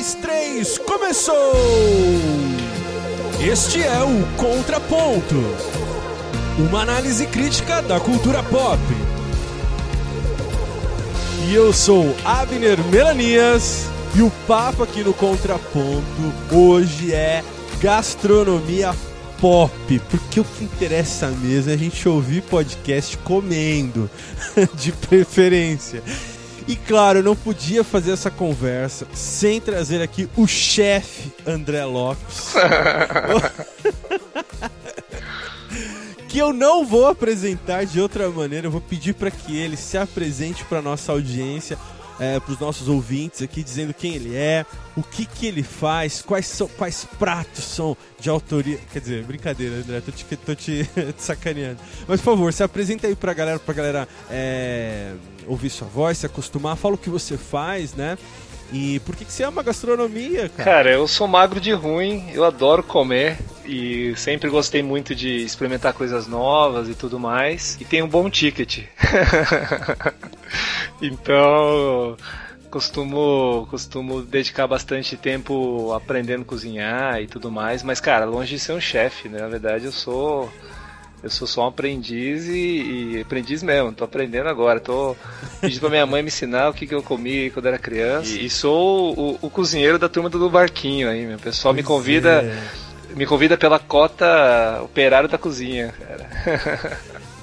dois, três, começou! Este é o Contraponto uma análise crítica da cultura pop. E eu sou Abner Melanias e o papo aqui no Contraponto hoje é gastronomia pop, porque o que interessa mesmo é a gente ouvir podcast comendo, de preferência. E claro, eu não podia fazer essa conversa sem trazer aqui o chefe André Lopes. que eu não vou apresentar de outra maneira. Eu vou pedir para que ele se apresente para nossa audiência, é, para os nossos ouvintes aqui, dizendo quem ele é, o que, que ele faz, quais são, quais pratos são de autoria. Quer dizer, brincadeira, André, tô te, tô te, te sacaneando. Mas por favor, se apresenta aí para a galera, para galera é, ouvir sua voz, se acostumar, fala o que você faz, né? E por que, que você ama gastronomia, cara? Cara, eu sou magro de ruim, eu adoro comer e sempre gostei muito de experimentar coisas novas e tudo mais. E tenho um bom ticket. então, costumo, costumo dedicar bastante tempo aprendendo a cozinhar e tudo mais. Mas, cara, longe de ser um chefe, né? Na verdade, eu sou eu sou só um aprendiz e, e aprendiz mesmo, tô aprendendo agora. Tô pedindo pra minha mãe me ensinar o que, que eu comi quando era criança. E, e sou o, o, cozinheiro da turma do barquinho aí, meu. O pessoal pois me convida. É. Me convida pela cota operário da cozinha, cara.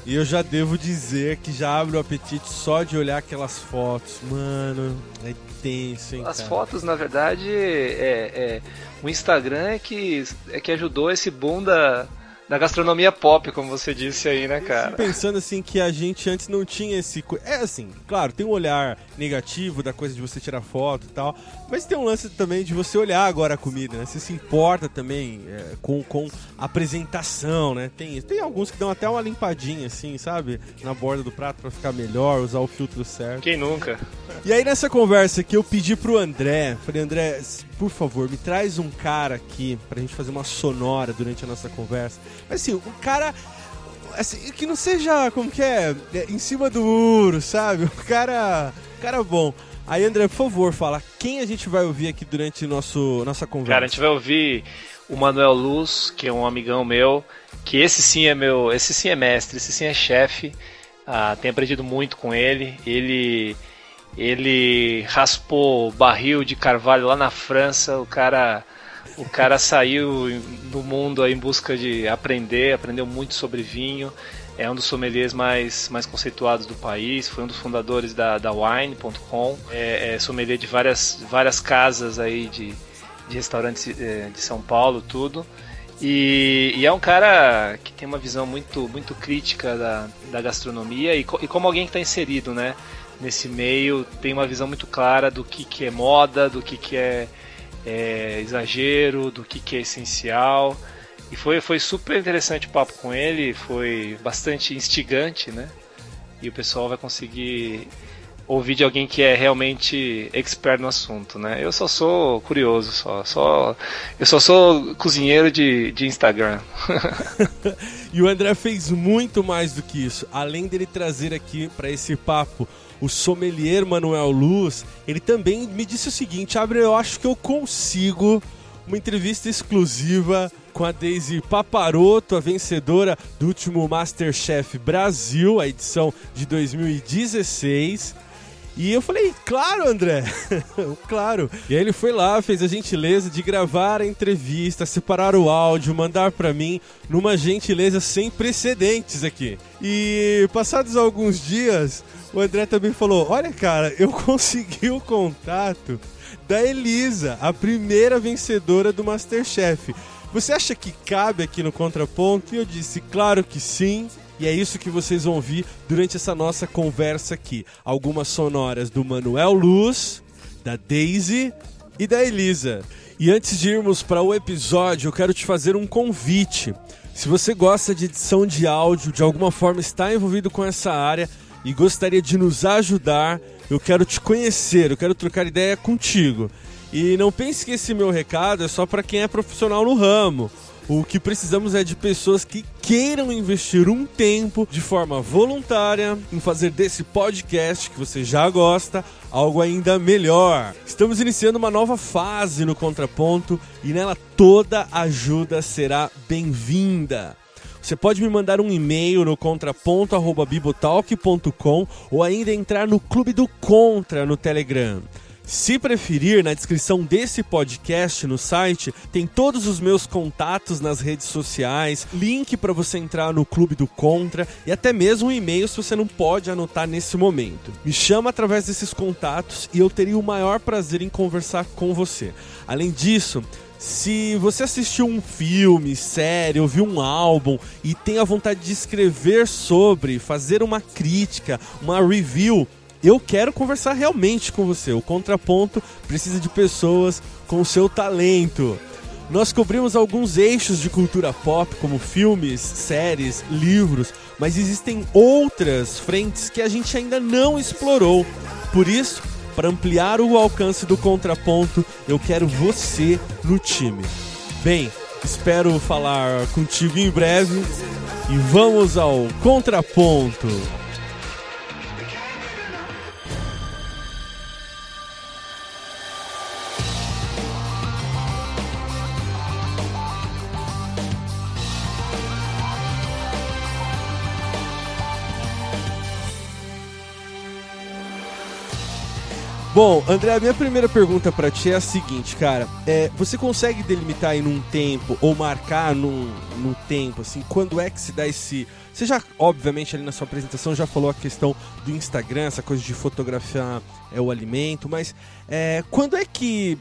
E eu já devo dizer que já abre o apetite só de olhar aquelas fotos. Mano, é tenso, hein? As cara. fotos, na verdade, é, é, o Instagram é que, é que ajudou esse boom da, da gastronomia pop, como você disse aí, né, cara? Pensando assim que a gente antes não tinha esse. É assim, claro, tem um olhar negativo da coisa de você tirar foto e tal, mas tem um lance também de você olhar agora a comida, né? Você se importa também é, com, com a apresentação, né? Tem, tem alguns que dão até uma limpadinha, assim, sabe? Na borda do prato para ficar melhor, usar o filtro certo. Quem nunca? E aí nessa conversa que eu pedi pro André, falei, André, por favor, me traz um cara aqui pra gente fazer uma sonora durante a nossa conversa. Mas assim, um cara assim, que não seja, como que é, é em cima do muro, sabe? Um cara, cara bom. Aí, André, por favor, fala quem a gente vai ouvir aqui durante nosso, nossa conversa. Cara, a gente vai ouvir o Manuel Luz, que é um amigão meu, que esse sim é meu, esse sim é mestre, esse sim é chefe. Ah, tenho aprendido muito com ele. Ele ele raspou barril de carvalho lá na França. O cara, o cara saiu do mundo em busca de aprender, aprendeu muito sobre vinho. É um dos sommeliers mais, mais conceituados do país. Foi um dos fundadores da, da Wine.com. É, é sommelier de várias, várias casas aí de, de restaurantes é, de São Paulo, tudo. E, e, é um cara que tem uma visão muito, muito crítica da, da gastronomia e, e como alguém que está inserido, né? nesse meio tem uma visão muito clara do que, que é moda, do que, que é, é exagero, do que, que é essencial. E foi, foi super interessante o papo com ele, foi bastante instigante, né? E o pessoal vai conseguir ouvir de alguém que é realmente expert no assunto, né? Eu só sou curioso, só, só eu só sou cozinheiro de, de Instagram. e o André fez muito mais do que isso. Além dele trazer aqui para esse papo o sommelier Manuel Luz, ele também me disse o seguinte: Abre, eu acho que eu consigo uma entrevista exclusiva com a Daisy Paparoto, a vencedora do último Masterchef Brasil, a edição de 2016. E eu falei, claro, André, claro. E aí ele foi lá, fez a gentileza de gravar a entrevista, separar o áudio, mandar para mim, numa gentileza sem precedentes aqui. E passados alguns dias, o André também falou: Olha, cara, eu consegui o contato da Elisa, a primeira vencedora do Masterchef. Você acha que cabe aqui no contraponto? E eu disse: Claro que sim. E é isso que vocês vão ouvir durante essa nossa conversa aqui. Algumas sonoras do Manuel Luz, da Daisy e da Elisa. E antes de irmos para o episódio, eu quero te fazer um convite. Se você gosta de edição de áudio, de alguma forma está envolvido com essa área e gostaria de nos ajudar, eu quero te conhecer, eu quero trocar ideia contigo. E não pense que esse meu recado é só para quem é profissional no ramo O que precisamos é de pessoas que queiram investir um tempo de forma voluntária em fazer desse podcast que você já gosta algo ainda melhor. Estamos iniciando uma nova fase no Contraponto e nela toda ajuda será bem-vinda. Você pode me mandar um e-mail no contraponto@bibotalk.com ou ainda entrar no Clube do Contra no Telegram. Se preferir, na descrição desse podcast no site tem todos os meus contatos nas redes sociais, link para você entrar no Clube do Contra e até mesmo um e-mail se você não pode anotar nesse momento. Me chama através desses contatos e eu teria o maior prazer em conversar com você. Além disso, se você assistiu um filme, série, ouviu um álbum e tem a vontade de escrever sobre, fazer uma crítica, uma review, eu quero conversar realmente com você. O Contraponto precisa de pessoas com seu talento. Nós cobrimos alguns eixos de cultura pop, como filmes, séries, livros, mas existem outras frentes que a gente ainda não explorou. Por isso, para ampliar o alcance do contraponto, eu quero você no time. Bem, espero falar contigo em breve e vamos ao contraponto. Bom, André, a minha primeira pergunta para ti é a seguinte, cara. É, você consegue delimitar aí num tempo ou marcar num, num tempo, assim, quando é que se dá esse. Você já, obviamente, ali na sua apresentação já falou a questão do Instagram, essa coisa de fotografar é, o alimento, mas é, quando é que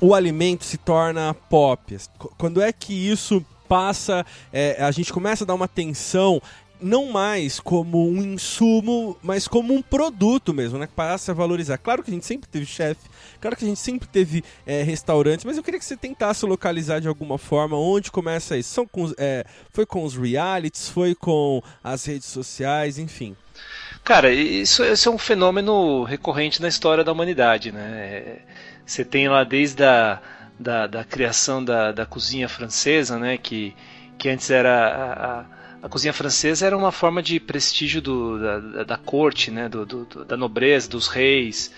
o alimento se torna pop? Quando é que isso passa, é, a gente começa a dar uma atenção não mais como um insumo, mas como um produto mesmo, né? Que passa a valorizar. Claro que a gente sempre teve chefe, claro que a gente sempre teve é, restaurantes, mas eu queria que você tentasse localizar de alguma forma onde começa isso. São com, é, foi com os realities, foi com as redes sociais, enfim. Cara, isso, isso é um fenômeno recorrente na história da humanidade, né? Você tem lá desde a da, da criação da, da cozinha francesa, né? Que, que antes era a, a a cozinha francesa era uma forma de prestígio do, da, da, corte, né, do, do, da nobreza, dos reis.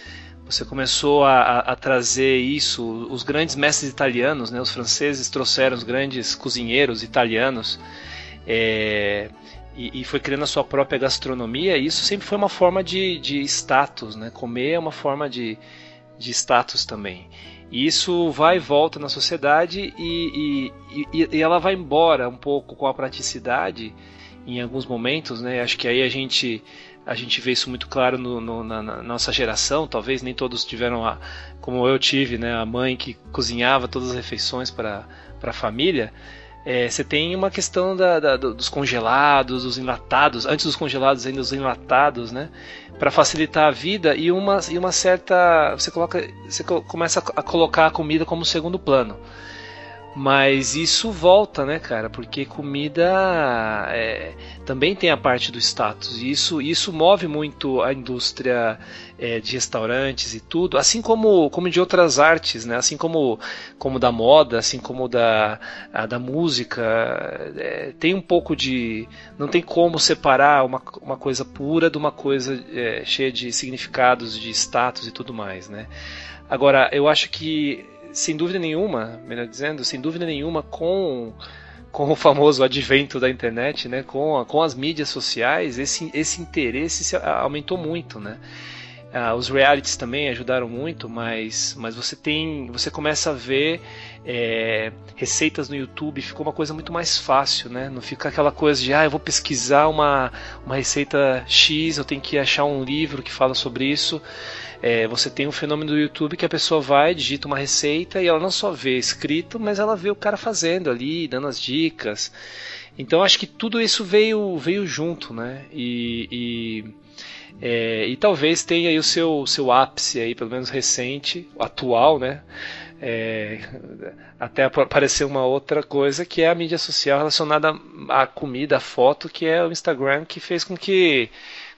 Você começou a, a, trazer isso. Os grandes mestres italianos, né, os franceses trouxeram os grandes cozinheiros italianos é, e, e, foi criando a sua própria gastronomia. E isso sempre foi uma forma de, de status, né? Comer é uma forma de, de status também. E isso vai e volta na sociedade e, e, e, ela vai embora um pouco com a praticidade em alguns momentos, né? Acho que aí a gente a gente vê isso muito claro no, no, na, na, nossa geração. Talvez nem todos tiveram a, como eu tive, né? A mãe que cozinhava todas as refeições para para a família. É, você tem uma questão da, da, dos congelados, dos enlatados, antes dos congelados ainda os enlatados, né? Para facilitar a vida e uma, e uma certa. Você, coloca, você começa a colocar a comida como segundo plano. Mas isso volta, né, cara? Porque comida é, também tem a parte do status. E isso, isso move muito a indústria é, de restaurantes e tudo, assim como, como de outras artes, né? Assim como, como da moda, assim como da, a, da música. É, tem um pouco de. Não tem como separar uma, uma coisa pura de uma coisa é, cheia de significados, de status e tudo mais, né? Agora, eu acho que sem dúvida nenhuma, melhor dizendo, sem dúvida nenhuma, com com o famoso advento da internet, né, com, com as mídias sociais, esse, esse interesse aumentou muito, né? Ah, os realities também ajudaram muito, mas, mas você tem, você começa a ver é, receitas no YouTube, ficou uma coisa muito mais fácil, né? Não fica aquela coisa de, ah, eu vou pesquisar uma, uma receita X, eu tenho que achar um livro que fala sobre isso. É, você tem um fenômeno do YouTube que a pessoa vai, digita uma receita e ela não só vê escrito, mas ela vê o cara fazendo ali, dando as dicas. Então acho que tudo isso veio, veio junto, né? E, e, é, e talvez tenha aí o seu, seu ápice aí, pelo menos recente, atual, né? É, até aparecer uma outra coisa que é a mídia social relacionada à comida, à foto, que é o Instagram, que fez com que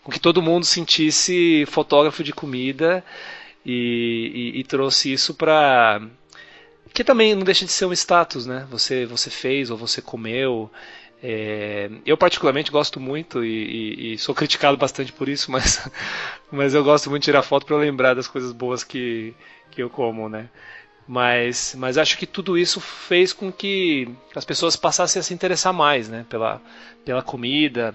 com que todo mundo sentisse fotógrafo de comida e, e, e trouxe isso para que também não deixa de ser um status, né? Você, você fez ou você comeu. É, eu particularmente gosto muito e, e, sou criticado bastante por isso, mas, mas eu gosto muito de tirar foto para lembrar das coisas boas que, que eu como, né? Mas, mas acho que tudo isso fez com que as pessoas passassem a se interessar mais, né? Pela, pela comida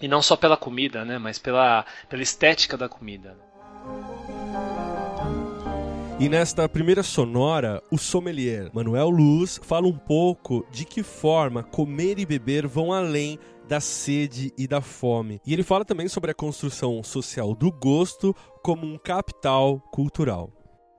e não só pela comida, né? Mas pela, pela estética da comida. E nesta primeira sonora, o sommelier Manuel Luz fala um pouco de que forma comer e beber vão além da sede e da fome. E ele fala também sobre a construção social do gosto como um capital cultural.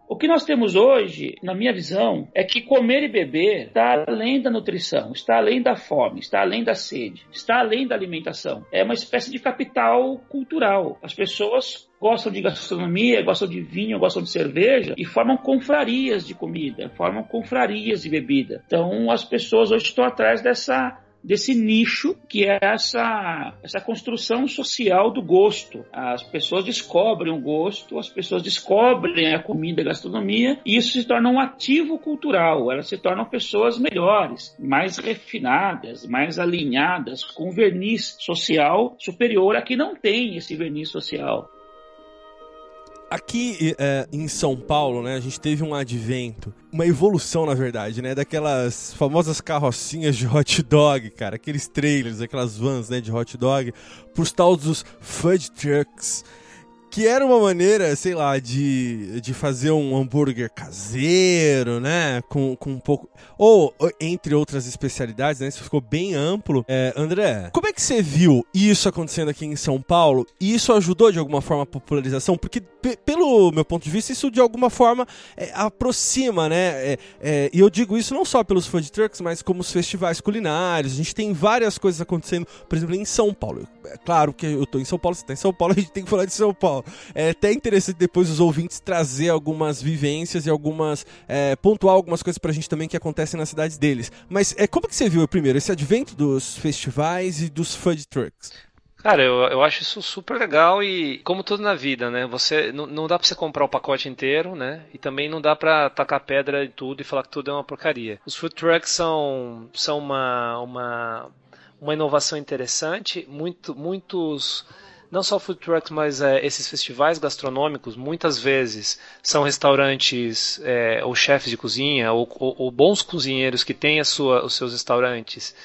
O que nós temos hoje, na minha visão, é que comer e beber está além da nutrição, está além da fome, está além da sede, está além da alimentação. É uma espécie de capital cultural. As pessoas gostam de gastronomia, gostam de vinho, gostam de cerveja e formam confrarias de comida, formam confrarias de bebida. Então as pessoas hoje estão atrás dessa desse nicho que é essa, essa construção social do gosto. As pessoas descobrem o gosto, as pessoas descobrem a comida, a gastronomia, e isso se torna um ativo cultural. Elas se tornam pessoas melhores, mais refinadas, mais alinhadas, com verniz social superior a que não tem esse verniz social. Aqui é, em São Paulo, né, a gente teve um advento, uma evolução, na verdade, né, daquelas famosas carrocinhas de hot dog, cara, aqueles trailers, aquelas vans, né, de hot dog, pros tal dos food trucks, que era uma maneira, sei lá, de, de fazer um hambúrguer caseiro, né? Com, com um pouco. Ou, entre outras especialidades, né? Isso ficou bem amplo. É, André, como é que você viu isso acontecendo aqui em São Paulo? E isso ajudou de alguma forma a popularização? Porque, pelo meu ponto de vista, isso de alguma forma é, aproxima, né? É, é, e eu digo isso não só pelos food trucks, mas como os festivais culinários. A gente tem várias coisas acontecendo, por exemplo, em São Paulo. É claro que eu tô em São Paulo, você tá em São Paulo, a gente tem que falar de São Paulo. É até interessante depois os ouvintes trazer algumas vivências e algumas. É, pontuar algumas coisas pra gente também que acontecem nas cidades deles. Mas é, como que você viu primeiro esse advento dos festivais e dos food trucks? Cara, eu, eu acho isso super legal e como tudo na vida, né? Você não, dá para você comprar o pacote inteiro, né? E também não dá para tacar pedra em tudo e falar que tudo é uma porcaria. Os food trucks são são uma uma uma inovação interessante, muito muitos não só food trucks, mas é, esses festivais gastronômicos, muitas vezes são restaurantes é, ou chefes de cozinha ou, ou, ou, bons cozinheiros que têm a sua, os seus restaurantes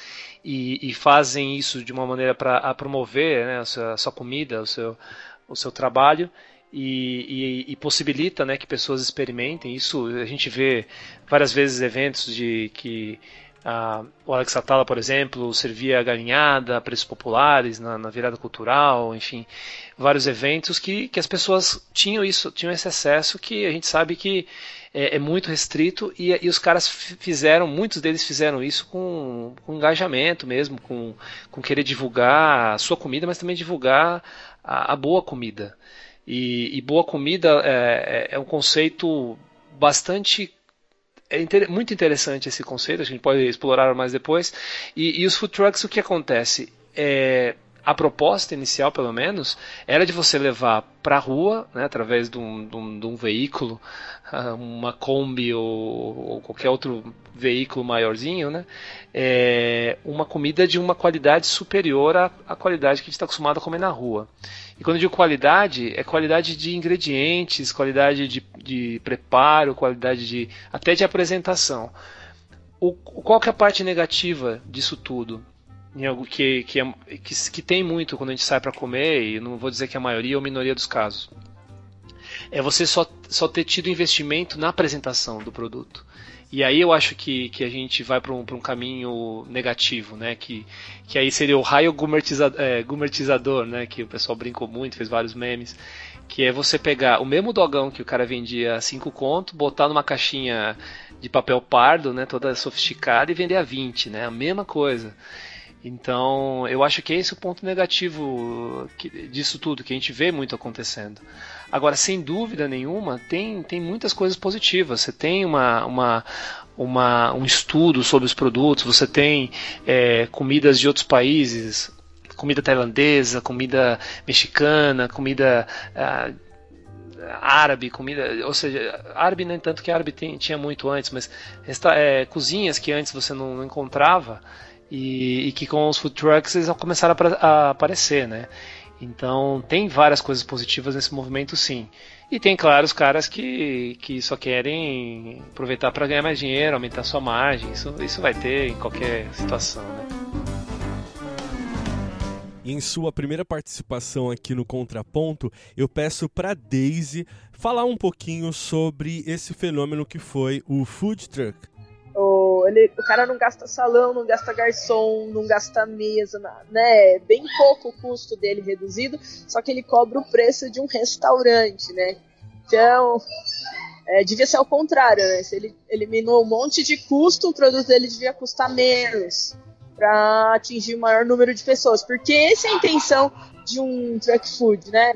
e, e fazem isso de uma maneira para promover né, a, sua, a sua comida, o seu, o seu trabalho. E, e, e, possibilita né, que pessoas experimentem. Isso a gente vê várias vezes eventos de que ah, o Alex Atala, por exemplo, servia galinhada a preços populares na, na, virada cultural, enfim, vários eventos que, que as pessoas tinham isso, tinham esse acesso que a gente sabe que é, é muito restrito e, e, os caras fizeram, muitos deles fizeram isso com, com engajamento mesmo, com, com querer divulgar a sua comida, mas também divulgar a, a boa comida. E, e boa comida é, é, é um conceito bastante é inter muito interessante esse conceito, a gente pode explorar mais depois. E, e os food trucks, o que acontece? É, a proposta inicial, pelo menos, era de você levar para a rua, né, através de um, de, um, de um, veículo, uma Kombi ou, ou, qualquer outro veículo maiorzinho, né, é, uma comida de uma qualidade superior à, à qualidade que a gente está acostumado a comer na rua. E quando eu digo qualidade, é qualidade de ingredientes, qualidade de, de preparo, qualidade de até de apresentação. O, qual que é a parte negativa disso tudo? Em algo que, que, é, que, que tem muito quando a gente sai para comer, e não vou dizer que é a maioria ou minoria dos casos. É você só, só ter tido investimento na apresentação do produto. E aí eu acho que, que a gente vai para um, um caminho negativo, né? Que, que aí seria o raio gumertiza, é, gumertizador, né? Que o pessoal brincou muito, fez vários memes. Que é você pegar o mesmo dogão que o cara vendia a 5 conto, botar numa caixinha de papel pardo, né? Toda sofisticada e vender a 20, né? A mesma coisa. Então, eu acho que é esse o ponto negativo disso tudo, que a gente vê muito acontecendo. Agora, sem dúvida nenhuma, tem, tem muitas coisas positivas. Você tem uma, uma, uma um estudo sobre os produtos, você tem é, comidas de outros países, comida tailandesa, comida mexicana, comida. Ah, árabe, comida, ou seja, árabe nem tanto que árabe tem, tinha muito antes, mas esta, é, cozinhas que antes você não, não encontrava e, e, que com os food trucks eles começaram a, a aparecer, né? Então tem várias coisas positivas nesse movimento, sim. E tem, claro, os caras que, que só querem aproveitar para ganhar mais dinheiro, aumentar sua margem. Isso, isso vai ter em qualquer situação, né? em sua primeira participação aqui no Contraponto, eu peço para Daisy falar um pouquinho sobre esse fenômeno que foi o food truck. O, ele, o cara não gasta salão, não gasta garçom, não gasta mesa, né? Bem pouco o custo dele reduzido, só que ele cobra o preço de um restaurante, né? Então, é, devia ser ao contrário, né? Se ele eliminou um monte de custo, o produto dele devia custar menos para atingir o maior número de pessoas, porque essa é a intenção de um truck food, né?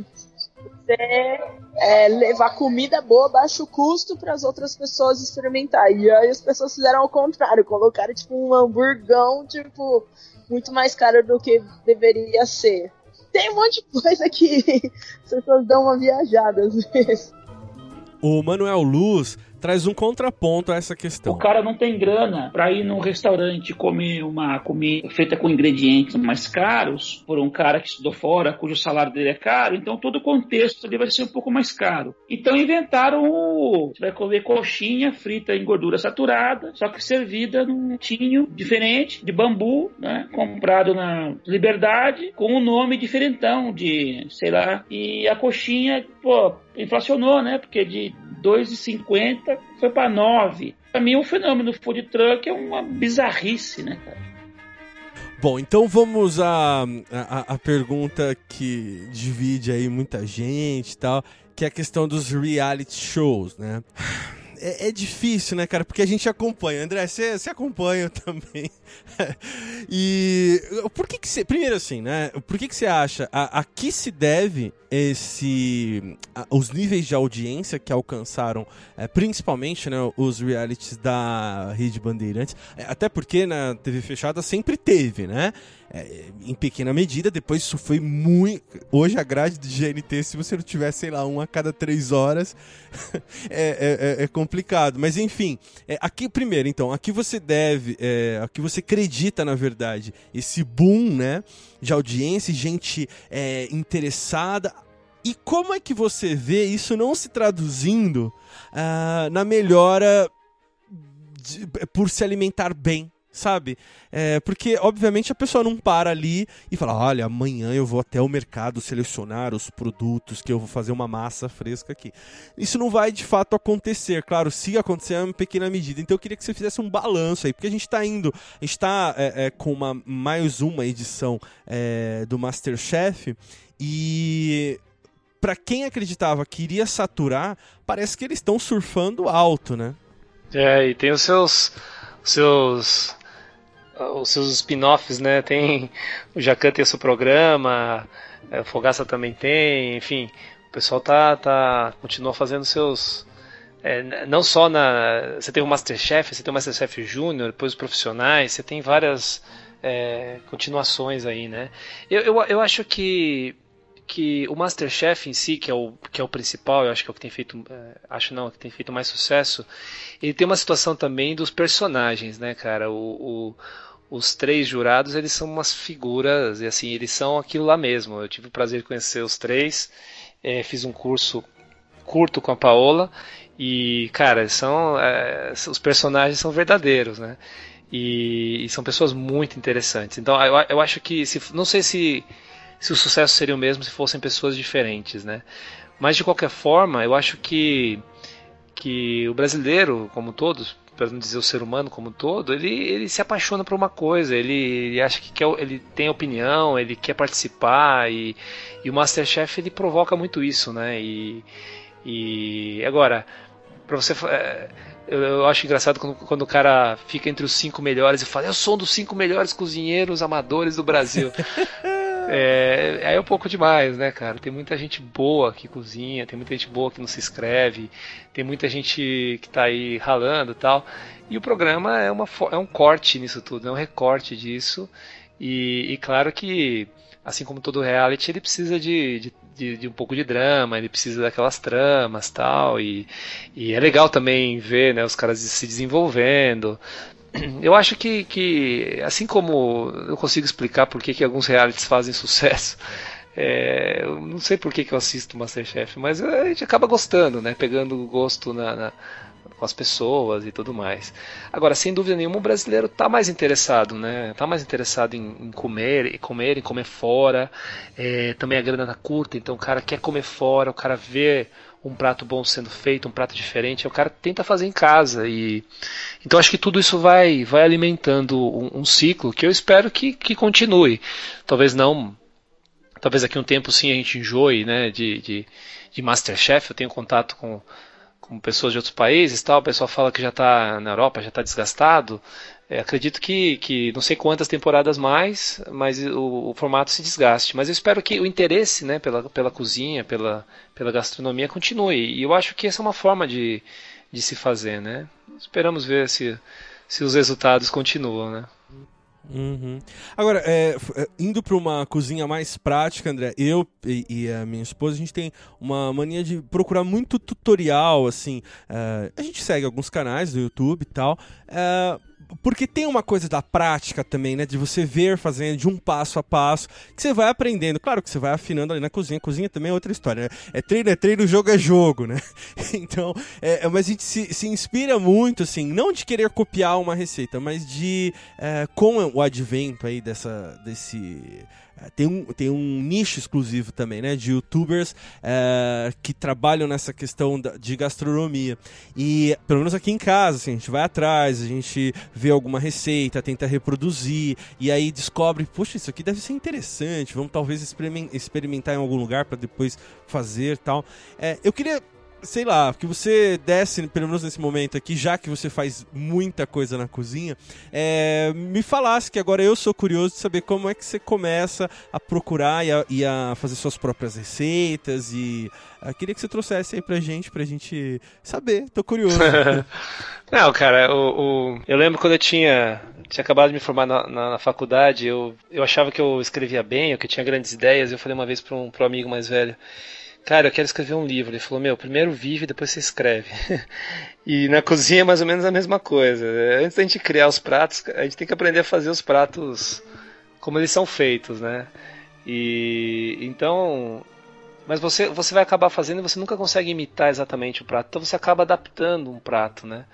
É, levar comida boa, baixo custo para as outras pessoas experimentar. E aí as pessoas fizeram ao contrário, colocaram tipo um hamburgão, tipo, muito mais caro do que deveria ser. Tem um monte de coisa que as pessoas dão uma viajada às vezes. O Manuel Luz traz um contraponto a essa questão. O cara não tem grana para ir num restaurante comer uma comida feita com ingredientes mais caros por um cara que estudou fora, cujo salário dele é caro, então todo o contexto ali vai ser um pouco mais caro. Então inventaram o. Você vai comer coxinha frita em gordura saturada, só que servida num tinho diferente, de bambu, né? Comprado na Liberdade, com um nome diferentão de, sei lá, e a coxinha, pô, inflacionou, né? Porque de 2,50 foi para 9. Para mim, o fenômeno food truck é uma bizarrice, né, cara? Bom, então vamos à, à, à pergunta que divide aí muita gente e tal, que é a questão dos reality shows, né? É, é, difícil, né, cara? Porque a gente acompanha. André, você acompanha também. e por que que você... Primeiro assim, né? Por que que você acha... A, a que se deve esse... A, os níveis de audiência que alcançaram, é, principalmente, né, os realities da Rede Bandeirantes. É, até porque na TV fechada sempre teve, né? É, em pequena medida, depois isso foi muito. Hoje a grade de GNT, se você não tiver, sei lá, um a cada três horas, é, é, é, complicado. Mas enfim, é, aqui primeiro, então, aqui você deve, é, aqui você acredita, na verdade, esse boom né, de audiência, gente é, interessada. E como é que você vê isso não se traduzindo uh, na melhora de, por se alimentar bem? Sabe? É, porque, obviamente, a pessoa não para ali e fala: olha, amanhã eu vou até o mercado selecionar os produtos que eu vou fazer uma massa fresca aqui. Isso não vai de fato acontecer, claro, se acontecer é uma pequena medida. Então eu queria que você fizesse um balanço aí, porque a gente está indo, a gente está é, é, com uma, mais uma edição é, do Masterchef e para quem acreditava que iria saturar, parece que eles estão surfando alto, né? É, e tem os seus seus os seus spin-offs, né? Tem o Jacan tem seu programa, é, o Fogaça também tem, enfim, o pessoal tá tá continua fazendo seus é, não só na você tem o Masterchef, você tem o Masterchef Júnior, depois os profissionais, você tem várias é, continuações aí, né? Eu, eu, eu acho que que o Masterchef em si, que é o, que é o principal, eu acho que é o que tem feito, é, acho não, que tem feito mais sucesso, ele tem uma situação também dos personagens, né, cara? O, o, os três jurados, eles são umas figuras, e assim, eles são aquilo lá mesmo. Eu tive o prazer de conhecer os três, é, fiz um curso curto com a Paola, e, cara, são, é, os personagens são verdadeiros, né? E, e, são pessoas muito interessantes. Então, eu, eu acho que, se, não sei se, se o sucesso seria o mesmo se fossem pessoas diferentes, né? Mas, de qualquer forma, eu acho que, que o brasileiro, como todos, para não dizer o ser humano como todo, ele, ele se apaixona por uma coisa, ele, ele acha que quer, ele tem opinião, ele quer participar e, e o Masterchef ele provoca muito isso, né? E, e agora, para você é, eu, eu, acho engraçado quando, quando o cara fica entre os cinco melhores e fala: Eu sou um dos cinco melhores cozinheiros amadores do Brasil. É, aí é um pouco demais, né, cara? Tem muita gente boa que cozinha, tem muita gente boa que não se inscreve, tem muita gente que tá aí ralando e tal. E o programa é, uma, é um corte nisso tudo, é um recorte disso. E, e claro que, assim como todo reality, ele precisa de, de, de, de, um pouco de drama, ele precisa daquelas tramas tal, e, e é legal também ver né, os caras se desenvolvendo. Eu acho que, que assim como eu consigo explicar por que, que alguns realities fazem sucesso, é, eu não sei por que, que eu assisto Masterchef, mas a gente acaba gostando, né? Pegando gosto na, na com as pessoas e tudo mais. Agora, sem dúvida nenhuma, o brasileiro está mais interessado, né? Está mais interessado em, em, comer, em comer, em comer fora. É, também a grana está curta, então o cara quer comer fora, o cara vê um prato bom sendo feito, um prato diferente, o cara tenta fazer em casa e então acho que tudo isso vai vai alimentando um, um ciclo que eu espero que, que continue. Talvez não talvez daqui a um tempo sim a gente enjoe né, de, de, de Masterchef. Eu tenho contato com, com pessoas de outros países, tal, o pessoal fala que já está na Europa, já está desgastado. É, acredito que, que não sei quantas temporadas mais, mas o, o, formato se desgaste. Mas eu espero que o interesse né, pela, pela cozinha, pela, pela gastronomia continue. E eu acho que essa é uma forma de, de se fazer. Né? Esperamos ver se, se os resultados continuam. Né? Uhum. Agora, é, é indo para uma cozinha mais prática, André, eu e, e, a minha esposa, a gente tem uma mania de procurar muito tutorial, assim. É, a gente segue alguns canais do YouTube e tal. É, porque tem uma coisa da prática também, né? De você ver fazendo de um passo a passo, que você vai aprendendo. Claro que você vai afinando ali na cozinha. Cozinha também é outra história, né? É treino, é treino, jogo é jogo, né? então, é, é, mas a gente se, se, inspira muito, assim, não de querer copiar uma receita, mas de, é, com o advento aí dessa, desse tem um, tem um nicho exclusivo também, né? De youtubers é, que trabalham nessa questão de gastronomia. E, pelo menos aqui em casa, assim, a gente vai atrás, a gente vê alguma receita, tenta reproduzir, e aí descobre, poxa, isso aqui deve ser interessante, vamos talvez experimentar em algum lugar para depois fazer tal. É, eu queria sei lá, que você desse, pelo menos nesse momento aqui, já que você faz muita coisa na cozinha, é, me falasse que agora eu sou curioso de saber como é que você começa a procurar e a, e a fazer suas próprias receitas e eu ah, queria que você trouxesse aí pra gente, pra gente saber, tô curioso. Não, cara, o, o, eu lembro quando eu tinha, tinha acabado de me formar na, na, na, faculdade, eu, eu achava que eu escrevia bem, ou que eu tinha grandes ideias, eu falei uma vez para um, pra um amigo mais velho, cara, eu quero escrever um livro. Ele falou, meu, primeiro vive depois você escreve. e na cozinha é mais ou menos a mesma coisa. Antes da gente criar os pratos, a gente tem que aprender a fazer os pratos como eles são feitos, né? E então, mas você você vai acabar fazendo e você nunca consegue imitar exatamente o prato. Então você acaba adaptando um prato, né?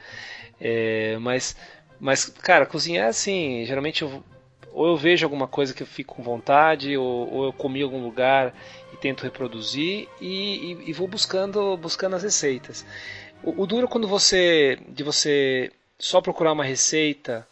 É, mas mas cara, cozinhar é assim, geralmente eu, ou eu vejo alguma coisa que eu fico com vontade, ou, ou eu comi em algum lugar tento reproduzir e, e, e vou buscando buscando as receitas. O, o, duro é quando você de você só procurar uma receita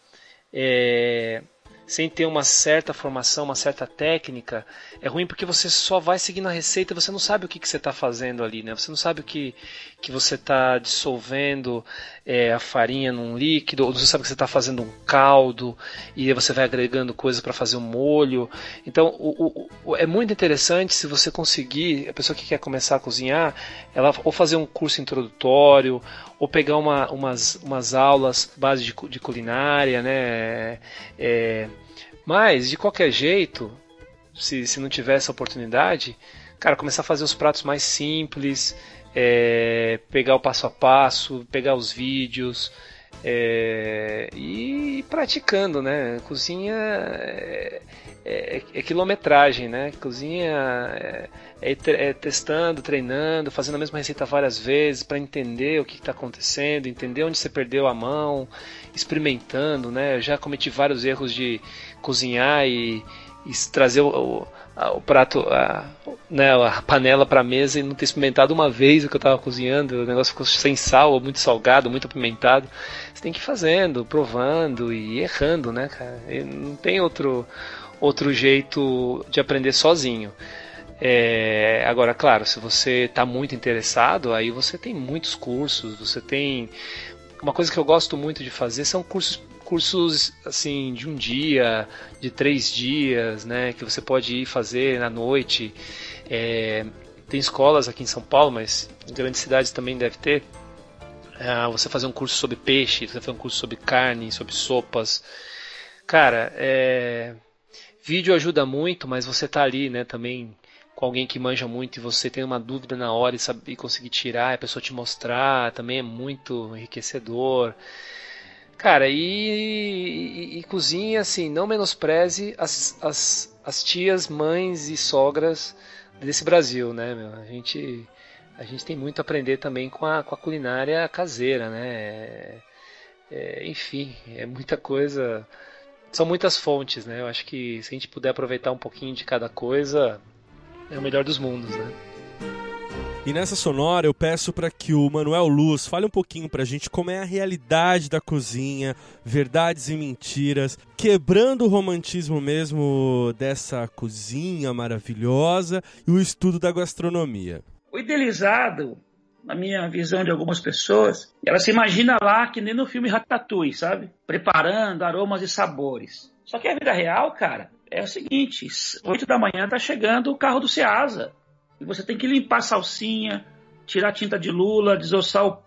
é, sem ter uma certa formação, uma certa técnica, é ruim porque você só vai seguindo a receita, você não sabe o que, que você está fazendo ali, né? Você não sabe o que, que você está dissolvendo é, a farinha num líquido, ou você sabe que você está fazendo um caldo e você vai agregando coisas para fazer um molho. Então, o, o, é muito interessante se você conseguir, a pessoa que quer começar a cozinhar, ela ou fazer um curso introdutório, ou pegar uma, umas, umas aulas base de, de culinária, né? É, mas, de qualquer jeito, se, se não tiver essa oportunidade, cara, começar a fazer os pratos mais simples, é, pegar o passo a passo, pegar os vídeos é, e ir praticando, né? Cozinha é, é, é quilometragem, né? Cozinha é, é, é, testando, treinando, fazendo a mesma receita várias vezes para entender o que está acontecendo, entender onde você perdeu a mão, experimentando, né? Eu já cometi vários erros de cozinhar e, e trazer o, o, o prato, a, né, a panela para a mesa e não ter experimentado uma vez o que eu estava cozinhando, o negócio ficou sem sal, ou muito salgado, muito apimentado. Você tem que ir fazendo, provando e errando, né, cara? E não tem outro, outro jeito de aprender sozinho. É, agora, claro, se você está muito interessado, aí você tem muitos cursos, você tem. Uma coisa que eu gosto muito de fazer são cursos cursos assim de um dia, de três dias, né, que você pode ir fazer na noite. É, tem escolas aqui em São Paulo, mas em grandes cidades também deve ter. É, você fazer um curso sobre peixe, você fazer um curso sobre carne, sobre sopas. Cara, é, vídeo ajuda muito, mas você tá ali, né, também com alguém que manja muito e você tem uma dúvida na hora e, sabe, e conseguir tirar, a pessoa te mostrar, também é muito enriquecedor. Cara, e, e, e cozinha, assim, não menospreze as, as, as tias, mães e sogras desse Brasil, né, meu? A gente, a gente tem muito a aprender também com a, com a culinária caseira, né? É, é, enfim, é muita coisa. São muitas fontes, né? Eu acho que se a gente puder aproveitar um pouquinho de cada coisa, é o melhor dos mundos, né? E nessa sonora eu peço para que o Manuel Luz fale um pouquinho pra gente como é a realidade da cozinha, verdades e mentiras, quebrando o romantismo mesmo dessa cozinha maravilhosa e o estudo da gastronomia. O idealizado, na minha visão de algumas pessoas, ela se imagina lá que nem no filme Ratatouille, sabe? Preparando aromas e sabores. Só que a vida real, cara, é o seguinte: 8 da manhã tá chegando o carro do Ceasa. E você tem que limpar a salsinha, tirar a tinta de lula, desossar o,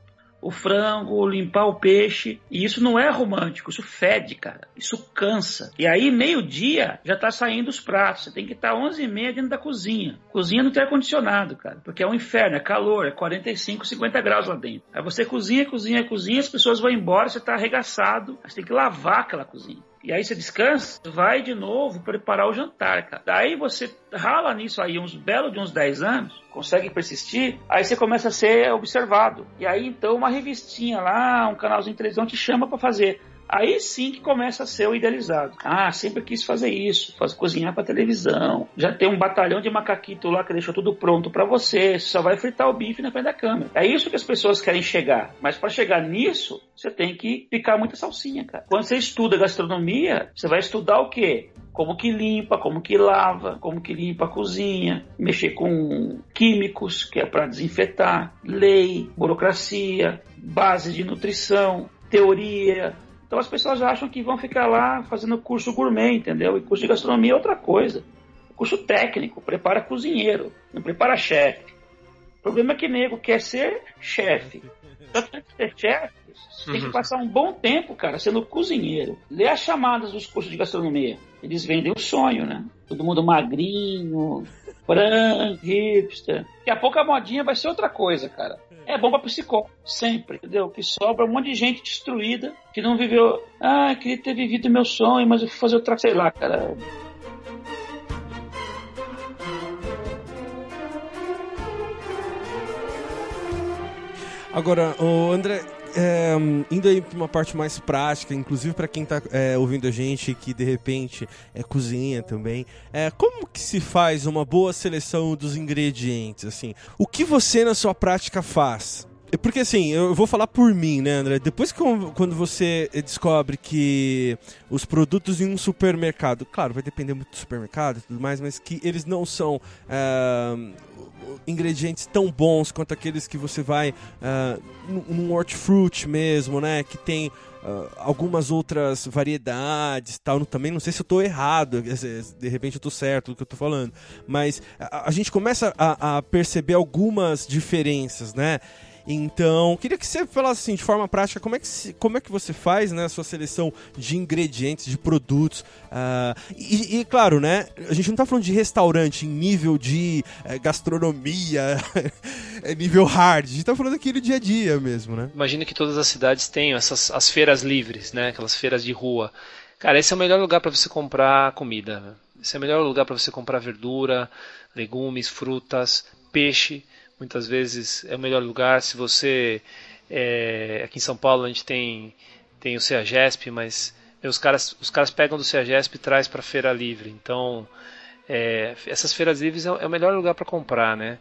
o frango, limpar o peixe. E isso não é romântico, isso fede, cara. Isso cansa. E aí, meio-dia, já tá saindo os pratos. Você tem que estar tá 11h30 dentro da cozinha. Cozinha não tem ar-condicionado, cara. Porque é um inferno, é calor, é 45, 50 graus lá dentro. Aí você cozinha, cozinha, cozinha, as pessoas vão embora, você tá arregaçado. Você tem que lavar aquela cozinha. E aí você descansa, vai de novo preparar o jantar, cara. Daí você rala nisso aí uns belos de uns 10 anos, consegue persistir, aí você começa a ser observado. E aí então uma revistinha lá, um canalzinho de televisão te chama para fazer. Aí sim que começa a ser o idealizado. Ah, sempre quis fazer isso, fazer cozinhar para televisão. Já tem um batalhão de macaquito lá que deixou tudo pronto para você. Só vai fritar o bife na frente da câmera. É isso que as pessoas querem chegar. Mas para chegar nisso, você tem que picar muita salsinha, cara. Quando você estuda gastronomia, você vai estudar o quê? como que limpa, como que lava, como que limpa a cozinha, mexer com químicos, que é para desinfetar, lei, burocracia, base de nutrição, teoria, então as pessoas acham que vão ficar lá fazendo curso gourmet, entendeu? E curso de gastronomia é outra coisa. Curso técnico, prepara cozinheiro, não prepara chefe. O problema é que nego quer ser chefe. Tanto que ser chefe, você tem que uhum. passar um bom tempo, cara, sendo cozinheiro. Lê as chamadas dos cursos de gastronomia. Eles vendem o sonho, né? Todo mundo magrinho, branco, hipster. Daqui a pouco a modinha vai ser outra coisa, cara é bom pra psicólogo, sempre, entendeu? Que sobra um monte de gente destruída, que não viveu. Ah, queria ter vivido meu sonho, mas eu fui fazer outra, sei lá, cara. Agora, o André, é, indo aí para uma parte mais prática, inclusive para quem está é, ouvindo a gente que de repente é cozinha também, é, como que se faz uma boa seleção dos ingredientes? Assim, o que você na sua prática faz? Porque assim, eu vou falar por mim, né, André? Depois que quando você descobre que os produtos em um supermercado, claro, vai depender muito do supermercado e tudo mais, mas que eles não são uh, ingredientes tão bons quanto aqueles que você vai uh, num hortifruti mesmo, né? Que tem Uh, algumas outras variedades tal. Também não sei se eu estou errado, de repente eu estou certo do que eu estou falando. Mas a, a gente começa a, a, perceber algumas diferenças, né? Então, queria que você falasse assim, de forma prática, como é que, se, como é que você faz né, a sua seleção de ingredientes, de produtos. Uh, e, e, claro, né? A gente não está falando de restaurante em nível de uh, gastronomia, nível hard. A gente está falando aqui do dia a dia mesmo, né? Imagina que todas as cidades tenham essas as feiras livres, né? Aquelas feiras de rua. Cara, esse é o melhor lugar para você comprar comida. Né? Esse é o melhor lugar para você comprar verdura, legumes, frutas, peixe muitas vezes é o melhor lugar. Se você. É, aqui em São Paulo a gente tem, tem o CEAGESP, mas os caras, os caras pegam do CEAGESP e traz para feira livre. Então, é, essas feiras livres é, é o melhor lugar para comprar, né?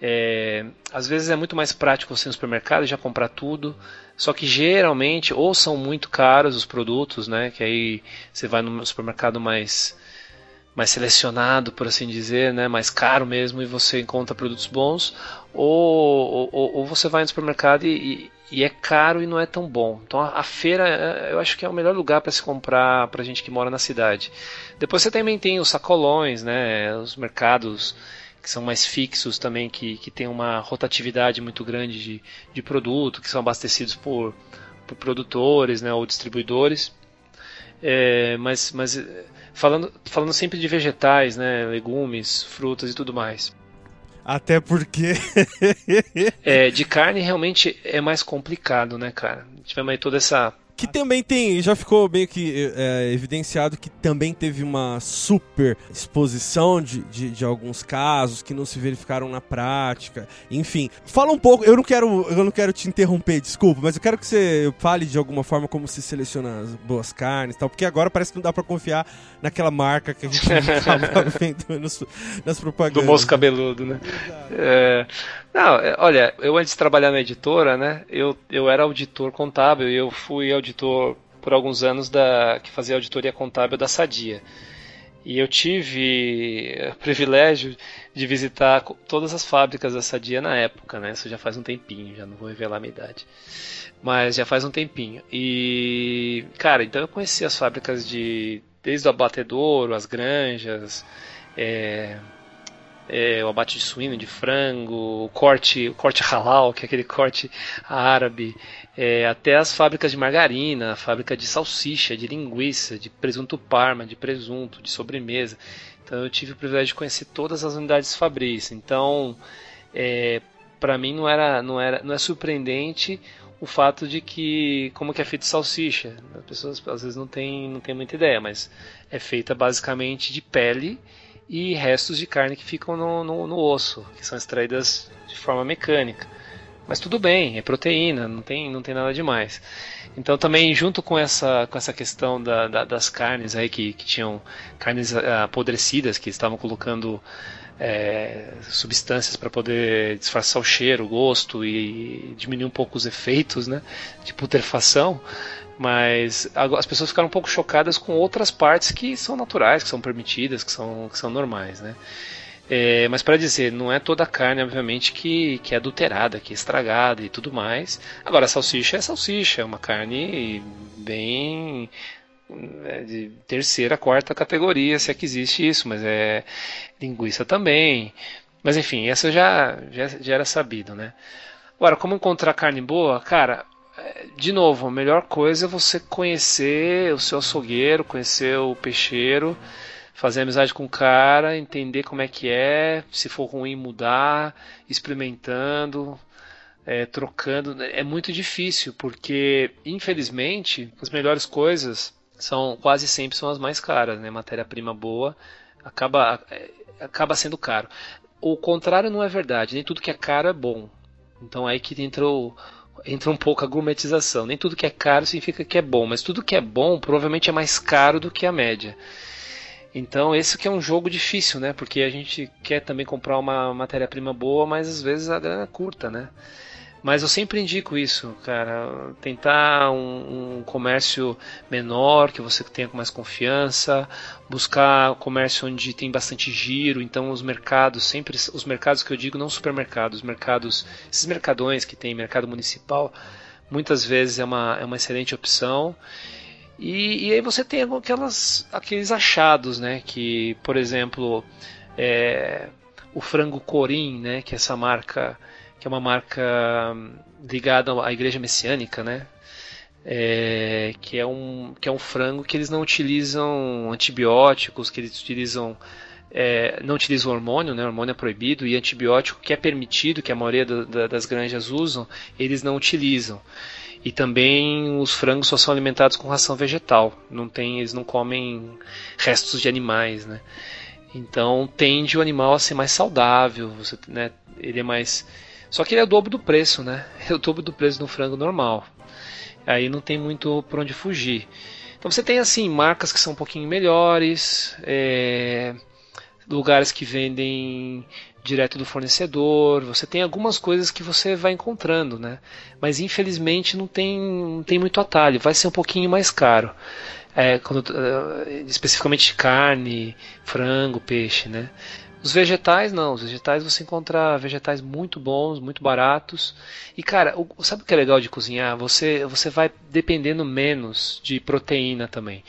É, às vezes é muito mais prático você ir no supermercado e já comprar tudo. Só que geralmente ou são muito caros os produtos, né? Que aí você vai no supermercado mais mais selecionado, por assim dizer, né, mais caro mesmo, e você encontra produtos bons, ou, ou, ou você vai no supermercado e, e, é caro e não é tão bom. Então a, a feira é, eu acho que é o melhor lugar para se comprar para gente que mora na cidade. Depois você também tem os sacolões, né, os mercados que são mais fixos também, que, que tem uma rotatividade muito grande de, de produto, que são abastecidos por, por produtores né, ou distribuidores. É, mas, mas falando, falando sempre de vegetais, né? Legumes, frutas e tudo mais. Até porque. é, de carne realmente é mais complicado, né, cara? Tivemos aí toda essa que também tem, já ficou meio que é, evidenciado que também teve uma super exposição de, de, de, alguns casos que não se verificaram na prática. Enfim, fala um pouco, eu não quero, eu não quero te interromper, desculpa, mas eu quero que você fale de alguma forma como se seleciona as boas carnes e tal, porque agora parece que não dá para confiar naquela marca que a gente estava vendo nos, nas propagandas. Do moço cabeludo, né? É, não, é, olha, eu antes de trabalhar na editora, né, eu, eu era auditor contábil e eu fui auditor por alguns anos da que fazia auditoria contábil da Sadia. E eu tive o privilégio de visitar todas as fábricas da Sadia na época, né? Isso já faz um tempinho, já não vou revelar a minha idade. Mas já faz um tempinho. E, cara, então eu conheci as fábricas de. Desde o abatedouro, as granjas, é, é, o abate de suíno, de frango, o corte, o corte halal, que é aquele corte árabe, é, até as fábricas de margarina, a fábrica de salsicha, de linguiça, de presunto parma, de presunto, de sobremesa. Então eu tive o privilégio de conhecer todas as unidades Fabris. Então, é, para mim não era, não era, não é surpreendente o fato de que como que é feito salsicha. As pessoas às vezes não têm, não têm muita ideia, mas é feita basicamente de pele e restos de carne que ficam no, no, no osso, que são extraídas de forma mecânica. Mas tudo bem, é proteína, não tem, não tem nada demais. Então também junto com essa, com essa questão da, da, das carnes aí que, que tinham carnes ah, apodrecidas que estavam colocando é, substâncias para poder disfarçar o cheiro, o gosto e diminuir um pouco os efeitos né, de putrefação, mas as pessoas ficaram um pouco chocadas com outras partes que são naturais, que são permitidas, que são, que são normais, né? É, mas para dizer, não é toda a carne, obviamente, que, que é adulterada, que é estragada e tudo mais. Agora, a salsicha é salsicha, é uma carne bem é, de terceira, quarta categoria, se é que existe isso, mas é linguiça também. Mas enfim, essa já, já, já era sabido, né? Agora, como encontrar carne boa? Cara, de novo, a melhor coisa é você conhecer o seu açougueiro, conhecer o peixeiro, fazer amizade com o cara, entender como é que é, se for ruim mudar, experimentando, é, trocando. É muito difícil, porque infelizmente as melhores coisas são quase sempre são as mais caras, né? Matéria-prima boa acaba, é, acaba sendo caro. O contrário não é verdade, nem tudo que é caro é bom. Então é aí que entra o, entra um pouco a gourmetização. Nem tudo que é caro significa que é bom, mas tudo que é bom provavelmente é mais caro do que a média. Então esse que é um jogo difícil, né? Porque a gente quer também comprar uma matéria-prima boa, mas às vezes a grana é curta, né? Mas eu sempre indico isso, cara. Tentar um, um, comércio menor, que você tenha mais confiança. Buscar comércio onde tem bastante giro. Então, os mercados, sempre. Os mercados que eu digo, não supermercados, mercados. Esses mercadões que tem mercado municipal, muitas vezes é uma, é uma excelente opção. E, e aí você tem aquelas, aqueles achados, né? Que, por exemplo, é, o frango Corim, né? Que é essa marca que é uma marca hum, ligada à igreja messiânica, né? É, que, é um, que é um frango que eles não utilizam antibióticos, que eles utilizam é, não utilizam hormônio, né? hormônio é proibido, e antibiótico que é permitido, que a maioria do, da, das granjas usam, eles não utilizam. E também os frangos só são alimentados com ração vegetal, não tem, eles não comem restos de animais, né? Então tende o animal a ser mais saudável, você, né? ele é mais só que ele é o dobro do preço, né? É o dobro do preço do frango normal. Aí não tem muito por onde fugir. Então você tem assim marcas que são um pouquinho melhores, é, lugares que vendem direto do fornecedor. Você tem algumas coisas que você vai encontrando, né? Mas infelizmente não tem, não tem muito atalho. Vai ser um pouquinho mais caro. É, quando, uh, especificamente carne, frango, peixe, né? Os vegetais, não. Os vegetais você encontra vegetais muito bons, muito baratos. E, cara, o, sabe o que é legal de cozinhar? Você, você vai dependendo menos de proteína também.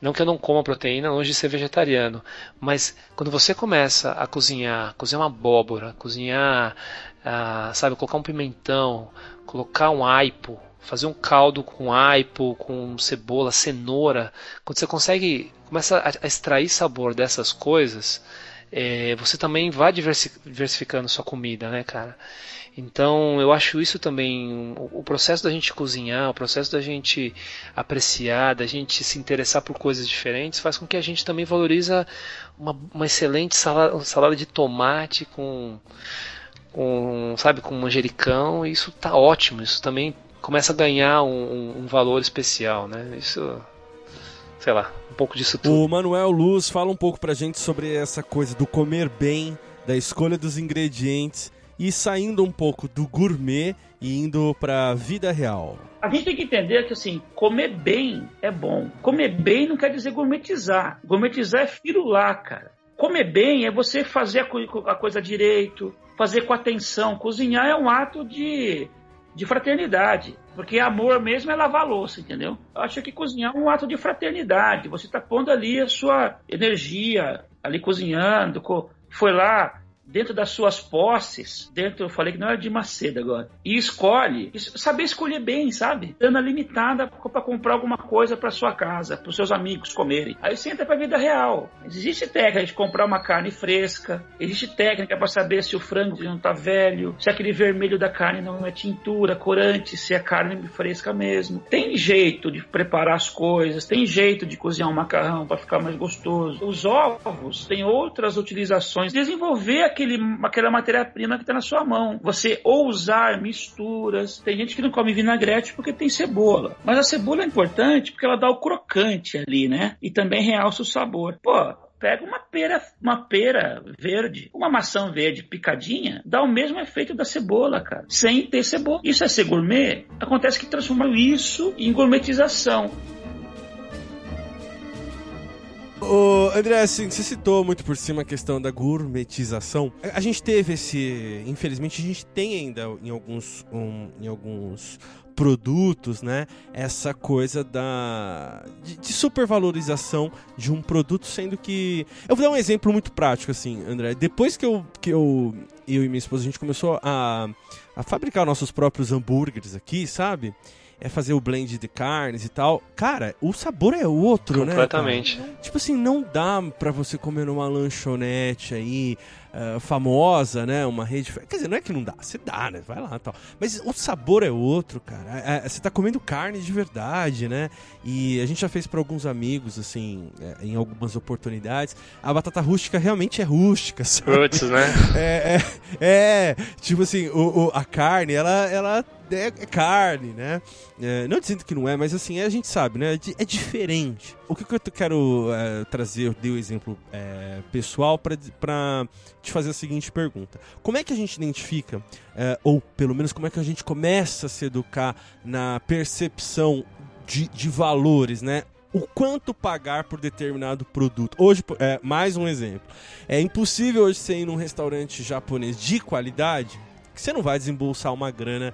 Não que eu não coma proteína, longe de ser vegetariano. Mas quando você começa a cozinhar, cozinhar uma abóbora, cozinhar, ah, sabe, colocar um pimentão, colocar um aipo, fazer um caldo com aipo, com cebola, cenoura, quando você consegue começa a, extrair sabor dessas coisas, é, você também vai diversificando sua comida, né, cara? Então eu acho isso também o processo da gente cozinhar, o processo da gente apreciar, da gente se interessar por coisas diferentes, faz com que a gente também valoriza uma, uma excelente salada, salada de tomate com, com sabe com manjericão. E isso tá ótimo. Isso também começa a ganhar um, um valor especial, né? Isso sei lá, pouco disso tudo. O Manuel Luz fala um pouco pra gente sobre essa coisa do comer bem, da escolha dos ingredientes e saindo um pouco do gourmet e indo para a vida real. A gente tem que entender que assim, comer bem é bom. Comer bem não quer dizer gourmetizar. Gourmetizar é firular, cara. Comer bem é você fazer a coisa direito, fazer com atenção. Cozinhar é um ato de, de fraternidade. Porque amor mesmo é lavar louça, entendeu? Eu acho que cozinhar é um ato de fraternidade. Você está pondo ali a sua energia, ali cozinhando, foi lá, dentro das suas posses, dentro, eu falei que não era de Macedo agora, e escolhe, saber escolher bem, sabe? Dando limitada para comprar alguma coisa para sua casa, para os seus amigos comerem. Aí você entra para a vida real. Existe técnica de comprar uma carne fresca, existe técnica para saber se o frango não está velho, se aquele vermelho da carne não é tintura, corante, se é carne fresca mesmo. Tem jeito de preparar as coisas, tem jeito de cozinhar um macarrão para ficar mais gostoso. Os ovos têm outras utilizações. Desenvolver aquele, aquela matéria-prima que está na sua mão. Você ousar misturas. Tem gente que não come vinagrete porque tem cebola. Mas a cebola é importante porque ela dá o crocante ali, né? E também realça o sabor. Pô, pega uma pera, uma pera verde, uma maçã verde picadinha, dá o mesmo efeito da cebola, cara, sem ter cebola. Isso é ser gourmet? Acontece que transformam isso em gourmetização. Ô, André, assim, você citou muito por cima a questão da gourmetização. A gente teve esse. Infelizmente, a gente tem ainda em alguns, um, em alguns produtos, né? Essa coisa da de, de, supervalorização de um produto, sendo que eu vou dar um exemplo muito prático assim, André. Depois que eu que eu eu e minha esposa a gente começou a, a fabricar nossos próprios hambúrgueres aqui, sabe? É fazer o blend de carnes e tal. Cara, o sabor é outro, né? Completamente. Tipo assim, não dá pra você comer numa lanchonete aí, uh, famosa, né? Uma rede. Quer dizer, não é que não dá, você dá, né? Vai lá e tal. Mas o sabor é outro, cara. É, é, você tá comendo carne de verdade, né? E a gente já fez para alguns amigos, assim, é, em algumas oportunidades. A batata rústica realmente é rústica, sabe? Roots, né? É, é, é, tipo assim, o, o, a carne, ela, ela é, é carne, né? É, não dizendo que não é, mas assim, a gente sabe, né? É, diferente. O que, que eu quero é, trazer, eu dei o um exemplo é, pessoal para te fazer a seguinte pergunta: Como é que a gente identifica, é, ou pelo menos como é que a gente começa a se educar na percepção de, de valores, né? o quanto pagar por determinado produto. Hoje, é, mais um exemplo. É impossível hoje você ir num restaurante japonês de qualidade que você não vai desembolsar uma grana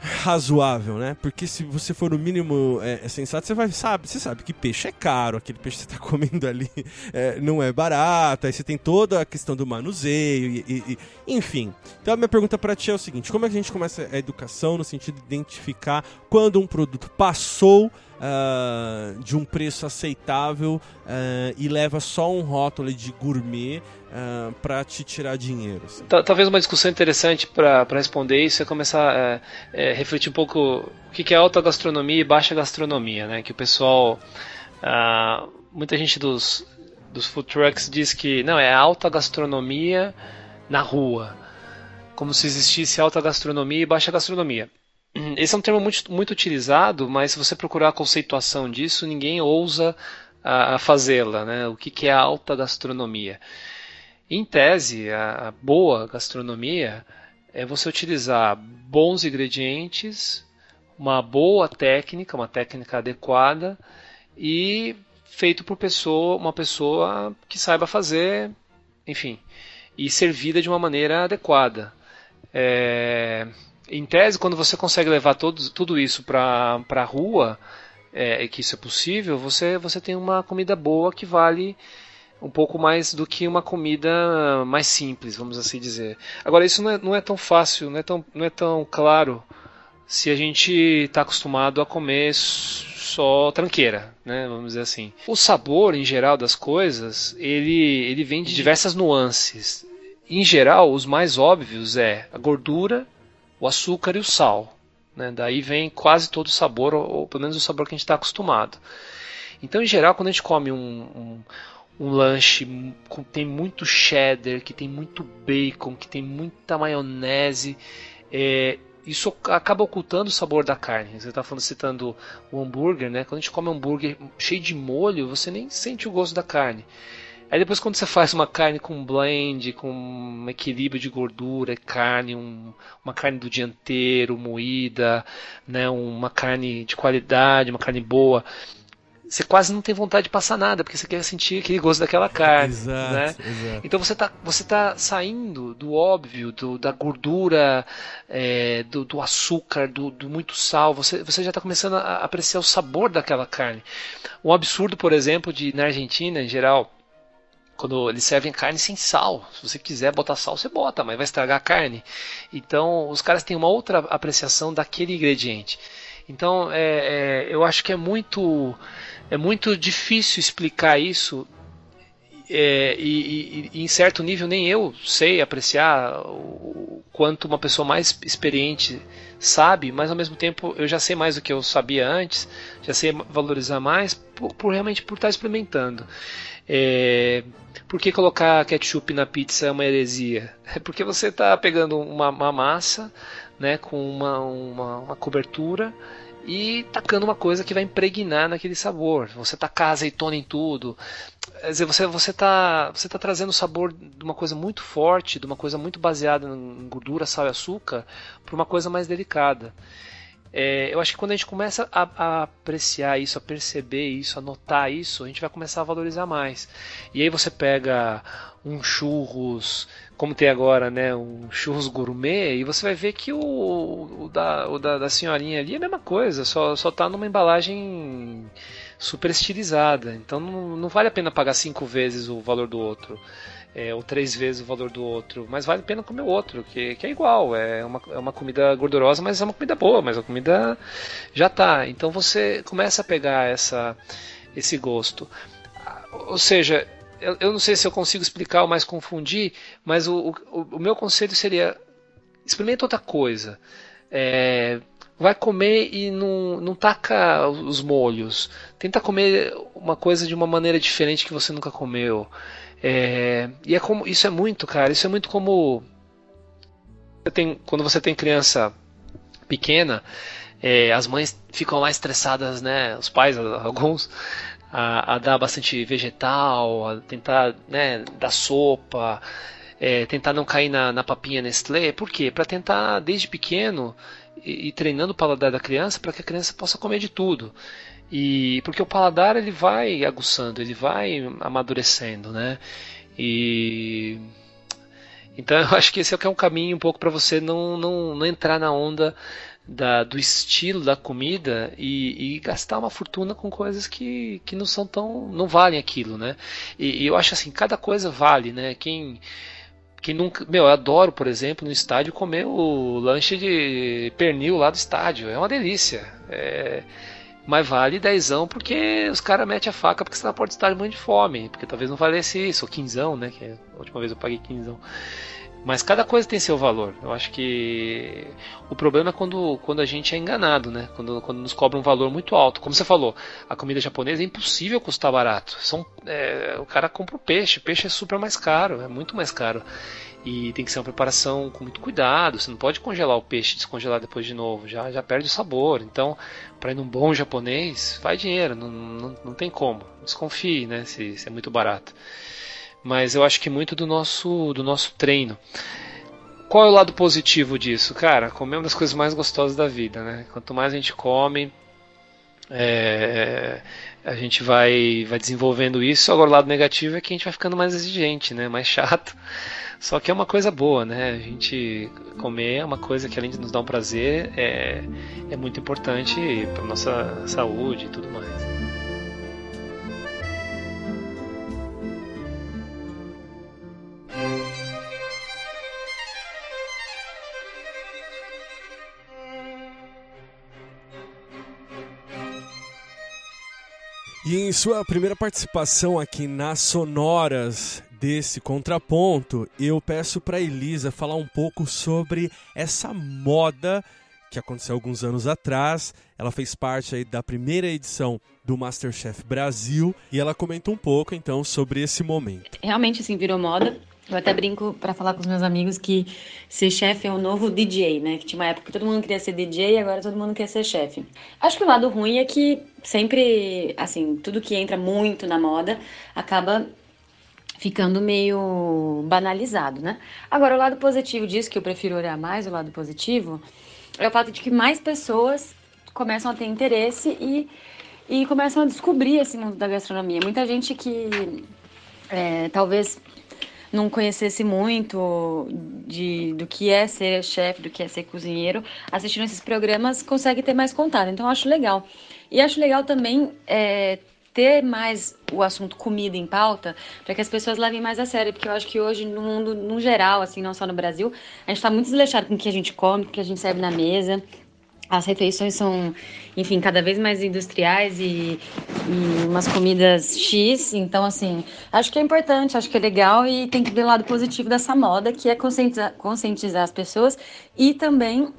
razoável, né? Porque se você for no mínimo é, é, sensato, você vai sabe, você sabe que peixe é caro, aquele peixe que você está comendo ali é, não é barato, aí você tem toda a questão do manuseio, e, e, e enfim. Então a minha pergunta para ti é o seguinte: como é que a gente começa a educação no sentido de identificar quando um produto passou uh, de um preço aceitável uh, e leva só um rótulo de gourmet uh, ah, para te tirar dinheiro. Assim. Talvez uma discussão interessante para responder isso é começar a é, é, refletir um pouco o que é alta gastronomia e baixa gastronomia, né? Que o pessoal, muita gente dos, dos food trucks diz que não é alta gastronomia na rua, como se existisse alta gastronomia e baixa gastronomia. Esse é um termo muito, muito utilizado, mas se você procurar a conceituação disso, ninguém ousa a, a fazê-la. Né? O que, que é alta gastronomia? Em tese, a, a boa gastronomia é você utilizar bons ingredientes, uma boa técnica, uma técnica adequada e feito por pessoa, uma pessoa que saiba fazer, enfim, e servida de uma maneira adequada. É, em tese, quando você consegue levar todo, tudo isso para a rua, é, que isso é possível, você, você tem uma comida boa que vale um pouco mais do que uma comida mais simples, vamos assim dizer. Agora, isso não é, não é tão fácil, não é tão, não é tão claro se a gente está acostumado a comer só tranqueira, né? Vamos dizer assim. O sabor em geral das coisas, ele, ele vem de diversas nuances. Em geral, os mais óbvios é a gordura, o açúcar e o sal. Né? Daí vem quase todo o sabor, ou, ou pelo menos o sabor que a gente está acostumado. Então, em geral, quando a gente come um, um, um lanche que tem muito cheddar, que tem muito bacon, que tem muita maionese, é, isso acaba ocultando o sabor da carne. Você está falando citando o hambúrguer, né? Quando a gente come um hambúrguer cheio de molho, você nem sente o gosto da carne. Aí depois quando você faz uma carne com blend, com um equilíbrio de gordura, carne, um, uma carne do dianteiro, moída, né, uma carne de qualidade, uma carne boa, você quase não tem vontade de passar nada, porque você quer sentir aquele gosto daquela carne. Exato, né? exato. Então você está você tá saindo do óbvio, do, da gordura, é, do, do, açúcar, do, do, muito sal. Você, você já está começando a apreciar o sabor daquela carne. Um absurdo, por exemplo, de na Argentina, em geral, quando eles servem carne sem sal. Se você quiser botar sal, você bota, mas vai estragar a carne. Então, os caras têm uma outra apreciação daquele ingrediente. Então, é, é, eu acho que é muito é muito difícil explicar isso é, e, e, e, em certo nível nem eu sei apreciar o quanto uma pessoa mais experiente sabe, mas ao mesmo tempo eu já sei mais do que eu sabia antes, já sei valorizar mais por, por realmente por estar experimentando. É, por que colocar ketchup na pizza é uma heresia? É porque você está pegando uma, uma, massa né, com uma, uma, uma cobertura e tacando uma coisa que vai impregnar naquele sabor. Você tacar azeitona em tudo. Quer dizer, você você está você tá trazendo o sabor de uma coisa muito forte, de uma coisa muito baseada em gordura, sal e açúcar, para uma coisa mais delicada. É, eu acho que quando a gente começa a, a, apreciar isso, a perceber isso, a notar isso, a gente vai começar a valorizar mais. E aí você pega um churros como tem agora, né, um churros gourmet, e você vai ver que o, o, da, o da, da, senhorinha ali é a mesma coisa, só, só tá numa embalagem super estilizada. Então não, não vale a pena pagar cinco vezes o valor do outro. É, ou três vezes o valor do outro, mas vale a pena comer o outro, que, que é igual, é uma, é uma comida gordurosa, mas é uma comida boa, mas a comida já tá. Então você começa a pegar essa, esse gosto. Ou seja, eu, eu, não sei se eu consigo explicar ou mais confundir, mas o, o, o meu conselho seria: experimenta outra coisa. É, vai comer e não, não taca os molhos. Tenta comer uma coisa de uma maneira diferente que você nunca comeu. É, e é como isso é muito, cara. Isso é muito como você tem, quando você tem criança pequena. É, as mães ficam lá estressadas, né? Os pais, alguns, a, a dar bastante vegetal, a tentar né, dar sopa, é, tentar não cair na, na papinha Nestlé. Por quê? Para tentar, desde pequeno, ir, treinando o paladar da criança para que a criança possa comer de tudo. E porque o paladar ele vai aguçando, ele vai amadurecendo, né? E então eu acho que esse é, é um caminho um pouco para você não, não, não entrar na onda da, do estilo da comida e, e, gastar uma fortuna com coisas que, que não são tão. não valem aquilo, né? E, e, eu acho assim, cada coisa vale, né? Quem. Quem nunca. Meu, eu adoro, por exemplo, no estádio comer o lanche de pernil lá do estádio. É uma delícia. É, mas vale dezão porque os caras metem a faca porque você tá na porta do estádio de fome. Porque talvez não valesse isso, ou quinzão, né? Que é a última vez eu paguei quinzão. Mas cada coisa tem seu valor. Eu acho que o problema é quando, quando a gente é enganado, né? Quando, quando nos cobra um valor muito alto. Como você falou, a comida japonesa é impossível custar barato. São, é, o cara compra o peixe, o peixe é super mais caro, é muito mais caro. E tem que ser uma preparação com muito cuidado. Você não pode congelar o peixe descongelar depois de novo, já, já perde o sabor. Então, para ir num bom japonês, faz dinheiro, não, não, não tem como. Desconfie, né? Se, se é muito barato mas eu acho que muito do nosso, do nosso treino. Qual é o lado positivo disso? Cara, comer é uma das coisas mais gostosas da vida, né? Quanto mais a gente come, é, a gente vai, vai desenvolvendo isso. Agora, o lado negativo é que a gente vai ficando mais exigente, né? Mais chato. Só que é uma coisa boa, né? A gente comer é uma coisa que, além de nos dar um prazer, é, é muito importante para nossa saúde e tudo mais. Em sua primeira participação aqui nas Sonoras desse contraponto, eu peço para Elisa falar um pouco sobre essa moda que aconteceu alguns anos atrás. Ela fez parte aí da primeira edição do Masterchef Brasil e ela comenta um pouco então sobre esse momento. Realmente assim virou moda. Eu até brinco para falar com os meus amigos que ser chefe é o novo DJ, né? Que tinha uma época que todo mundo queria ser DJ e agora todo mundo quer ser chefe. Acho que o lado ruim é que sempre, assim, tudo que entra muito na moda acaba ficando meio banalizado, né? Agora, o lado positivo disso, que eu prefiro olhar mais o lado positivo, é o fato de que mais pessoas começam a ter interesse e, e começam a descobrir esse mundo da gastronomia. Muita gente que é, talvez não conhecesse muito de, do que é ser chefe, do que é ser cozinheiro, assistindo esses programas consegue ter mais contato. Então, acho legal. E acho legal também é, ter mais o assunto comida em pauta para que as pessoas levem mais a sério, porque eu acho que hoje no mundo, no geral, assim, não só no Brasil, a gente está muito desleixado com o que a gente come, com o que a gente serve na mesa. As refeições são, enfim, cada vez mais industriais e, e umas comidas X. Então, assim, acho que é importante, acho que é legal e tem que ver o lado positivo dessa moda, que é conscientizar, conscientizar as pessoas e também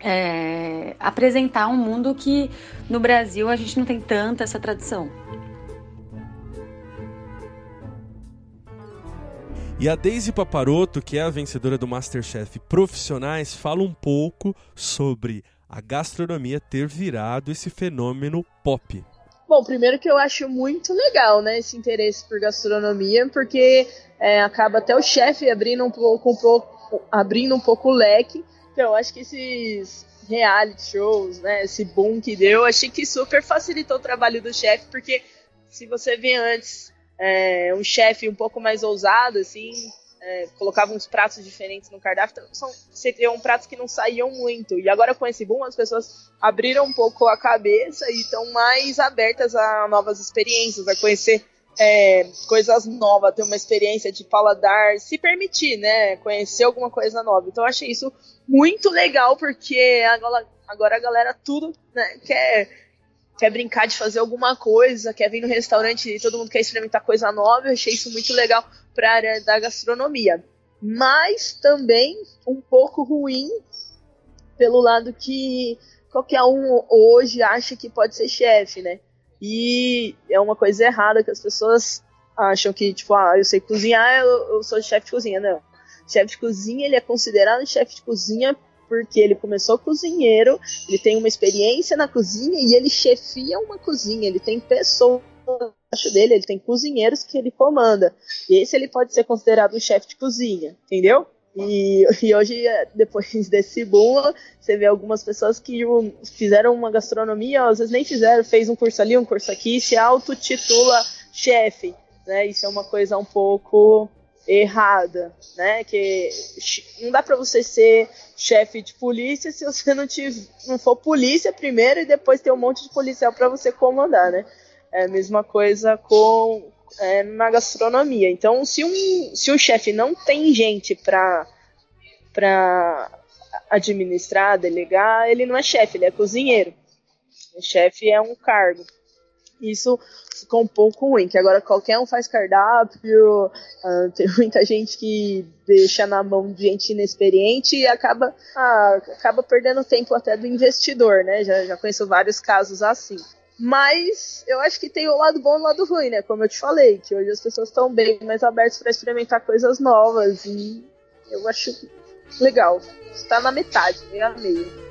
é, apresentar um mundo que no Brasil a gente não tem tanta essa tradição. E a Daisy Paparoto, que é a vencedora do Masterchef Profissionais, fala um pouco sobre a gastronomia ter virado esse fenômeno pop. Bom, primeiro que eu acho muito legal, né, esse interesse por gastronomia, porque é, acaba até o chefe abrindo um pouco, um pouco, abrindo um pouco o leque. Então, acho que esses reality shows, né, esse boom que deu, achei que super facilitou o trabalho do chefe, porque se você vê antes é, um chefe um pouco mais ousado, assim, é, colocava uns pratos diferentes no cardápio, então, são, seriam pratos que não saíam muito. E agora com esse boom, as pessoas abriram um pouco a cabeça e estão mais abertas a novas experiências, a conhecer é, coisas novas, ter uma experiência de paladar, se permitir, né, conhecer alguma coisa nova. Então eu achei isso muito legal, porque agora, agora a galera tudo né, quer quer brincar de fazer alguma coisa, quer vir no restaurante e todo mundo quer experimentar coisa nova. Eu achei isso muito legal para a área da gastronomia. Mas também um pouco ruim pelo lado que qualquer um hoje acha que pode ser chefe, né? E é uma coisa errada que as pessoas acham que, tipo, ah, eu sei cozinhar, eu, eu sou chefe de cozinha. Não. Chefe de cozinha, ele é considerado chefe de cozinha porque ele começou cozinheiro, ele tem uma experiência na cozinha e ele chefia uma cozinha, ele tem pessoas abaixo dele, ele tem cozinheiros que ele comanda. E esse ele pode ser considerado um chefe de cozinha, entendeu? E, e, hoje, depois desse boom, você vê algumas pessoas que fizeram uma gastronomia, às vezes nem fizeram, fez um curso ali, um curso aqui, se autotitula chefe. Né? Isso é uma coisa um pouco errada, né? Que não dá para você ser chefe de polícia se você não, te, não for polícia primeiro e depois ter um monte de policial para você comandar, né? É a mesma coisa com é, na gastronomia. Então, se um, se um chefe não tem gente para administrar, delegar, ele não é chefe, ele é cozinheiro. O chefe é um cargo. Isso ficou um pouco ruim, que agora qualquer um faz cardápio, uh, tem muita gente que deixa na mão de gente inexperiente e acaba, ah, acaba perdendo tempo até do investidor, né? Já, já conheço vários casos assim. Mas eu acho que tem o lado bom e o lado ruim, né? Como eu te falei, que hoje as pessoas estão bem mais abertas para experimentar coisas novas e eu acho legal. Está na metade, meio a meio.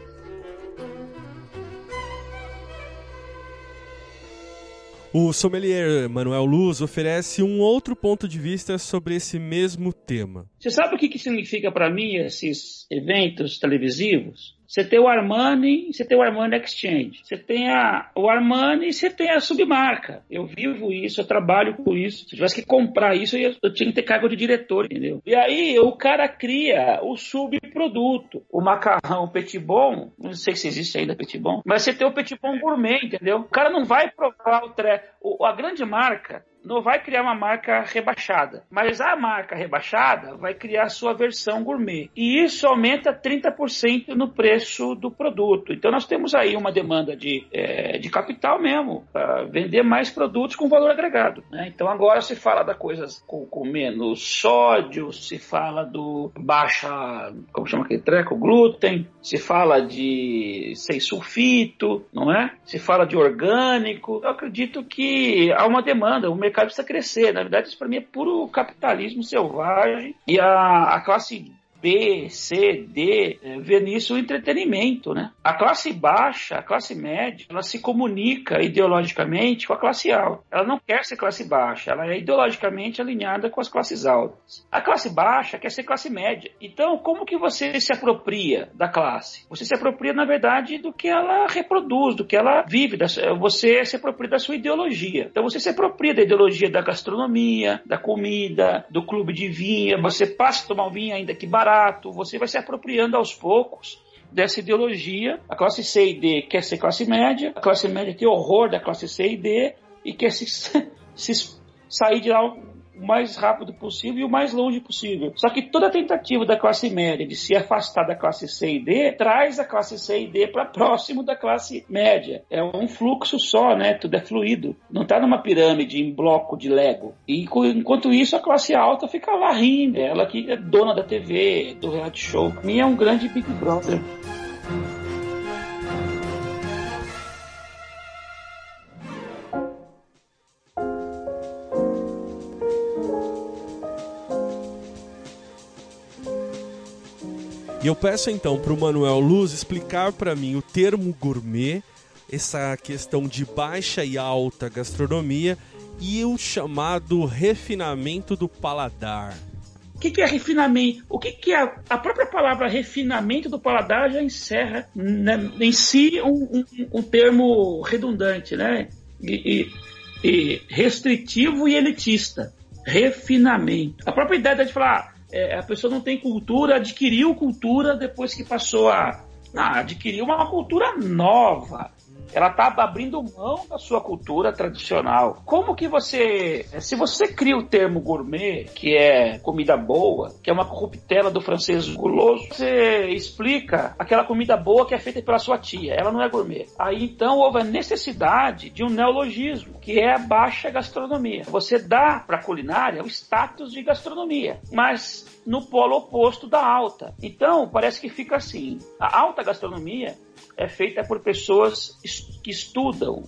O sommelier Manuel Luz oferece um outro ponto de vista sobre esse mesmo tema. Você sabe o que, que significa para mim esses eventos televisivos? Você tem o Armani, você tem o Armani Exchange. Você tem a, o Armani e você tem a submarca. Eu vivo isso, eu trabalho com isso. Se eu tivesse que comprar isso, eu, eu tinha que ter cargo de diretor, entendeu? E aí o cara cria o subproduto. O macarrão Petit Bon, não sei se existe ainda Petit Bon, mas você tem o Petit Bon Gourmet, entendeu? O cara não vai provar o tre... O, a grande marca não vai criar uma marca rebaixada, mas a marca rebaixada vai criar a sua versão gourmet. E isso aumenta 30% no preço do produto. Então nós temos aí uma demanda de, é, de capital mesmo, para vender mais produtos com valor agregado. Né? Então agora se fala da coisas com, com, menos sódio, se fala do baixa, como chama aquele treco, glúten, se fala de sem sulfito, não é? Se fala de orgânico. Eu acredito que há uma demanda, o mercado precisa crescer. Na verdade, isso para mim é puro capitalismo selvagem e a, a classe B, C, D, é, vê nisso o entretenimento, né? A classe baixa, a classe média, ela se comunica ideologicamente com a classe alta. Ela não quer ser classe baixa, ela é ideologicamente alinhada com as classes altas. A classe baixa quer ser classe média. Então, como que você se apropria da classe? Você se apropria, na verdade, do que ela reproduz, do que ela vive. Você se apropria da sua ideologia. Então, você se apropria da ideologia da gastronomia, da comida, do clube de vinho. Você passa a tomar um vinho ainda que barato você vai se apropriando aos poucos dessa ideologia. A classe C e D quer ser classe média, a classe média tem horror da classe C e D e quer se, se sair de lá o mais rápido possível e o mais longe possível. Só que toda tentativa da classe média de se afastar da classe C e D traz a classe C e D para próximo da classe média. É um fluxo só, né? Tudo é fluido. Não está numa pirâmide em bloco de Lego. E enquanto isso, a classe alta fica lá rindo. Ela que é dona da TV, do reality show. Mim é um grande Big Brother. E eu peço então para o Manuel Luz explicar para mim o termo gourmet, essa questão de baixa e alta gastronomia e o chamado refinamento do paladar. O que, que, é refinamento? O que, que é a própria palavra refinamento do paladar já encerra né, em si um, um, um, termo redundante, né? E, e, e restritivo e elitista. Refinamento. A própria ideia de falar é, a pessoa não tem cultura, adquiriu cultura depois que passou a, a adquirir uma cultura nova. Ela está abrindo mão da sua cultura tradicional. Como que você, se você cria o termo gourmet, que é comida boa, que é uma corruptela do francês guloso, você explica aquela comida boa que é feita pela sua tia. Ela não é gourmet. Aí então houve a necessidade de um neologismo, que é a baixa gastronomia. Você dá para a culinária o status de gastronomia, mas no polo oposto da alta. Então, parece que fica assim: a alta gastronomia é feita por pessoas que estudam,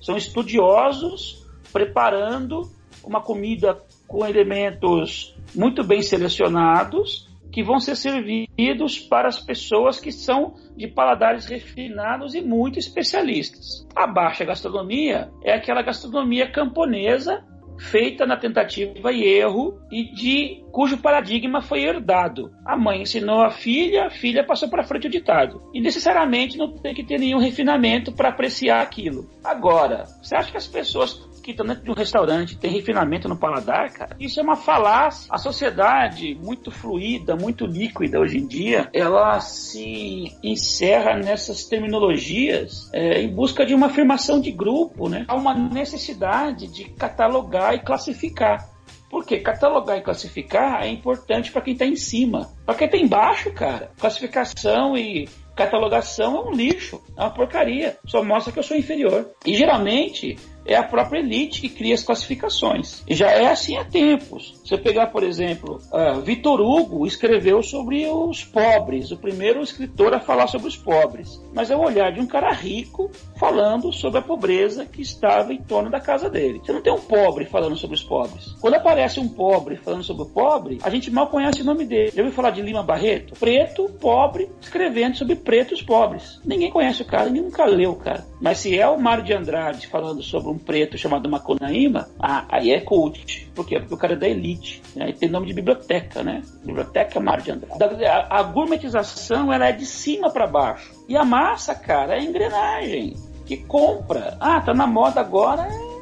são estudiosos preparando uma comida com elementos muito bem selecionados que vão ser servidos para as pessoas que são de paladares refinados e muito especialistas. A baixa gastronomia é aquela gastronomia camponesa feita na tentativa e erro e de cujo paradigma foi herdado. A mãe ensinou a filha, a filha passou para frente o ditado. E necessariamente não tem que ter nenhum refinamento para apreciar aquilo. Agora, você acha que as pessoas que estão dentro de um restaurante tem refinamento no paladar, cara? Isso é uma falácia. A sociedade, muito fluida, muito líquida hoje em dia, ela se encerra nessas terminologias é, em busca de uma afirmação de grupo, né? Há uma necessidade de catalogar e classificar. Porque catalogar e classificar é importante para quem está em cima. Para quem está embaixo, cara, classificação e catalogação é um lixo, é uma porcaria. Só mostra que eu sou inferior. E geralmente é a própria elite que cria as classificações. E já é assim há tempos. Você pegar, por exemplo, uh, Vitor Hugo escreveu sobre os pobres, o primeiro escritor a falar sobre os pobres. Mas é o olhar de um cara rico falando sobre a pobreza que estava em torno da casa dele. Você não tem um pobre falando sobre os pobres. Quando aparece um pobre falando sobre o pobre, a gente mal conhece o nome dele. Já ouviu falar de Lima Barreto? Preto, pobre, escrevendo sobre pretos pobres. Ninguém conhece o cara, ninguém nunca leu o cara. Mas se é o Mário de Andrade falando sobre um preto chamado Macunaíma, ah, aí é cult. Por quê? Porque o cara é da elite. Né? E tem nome de biblioteca, né? Biblioteca Mário de Andrade. A, a gourmetização ela é de cima para baixo. E a massa, cara, é engrenagem. Que compra. Ah, tá na moda agora é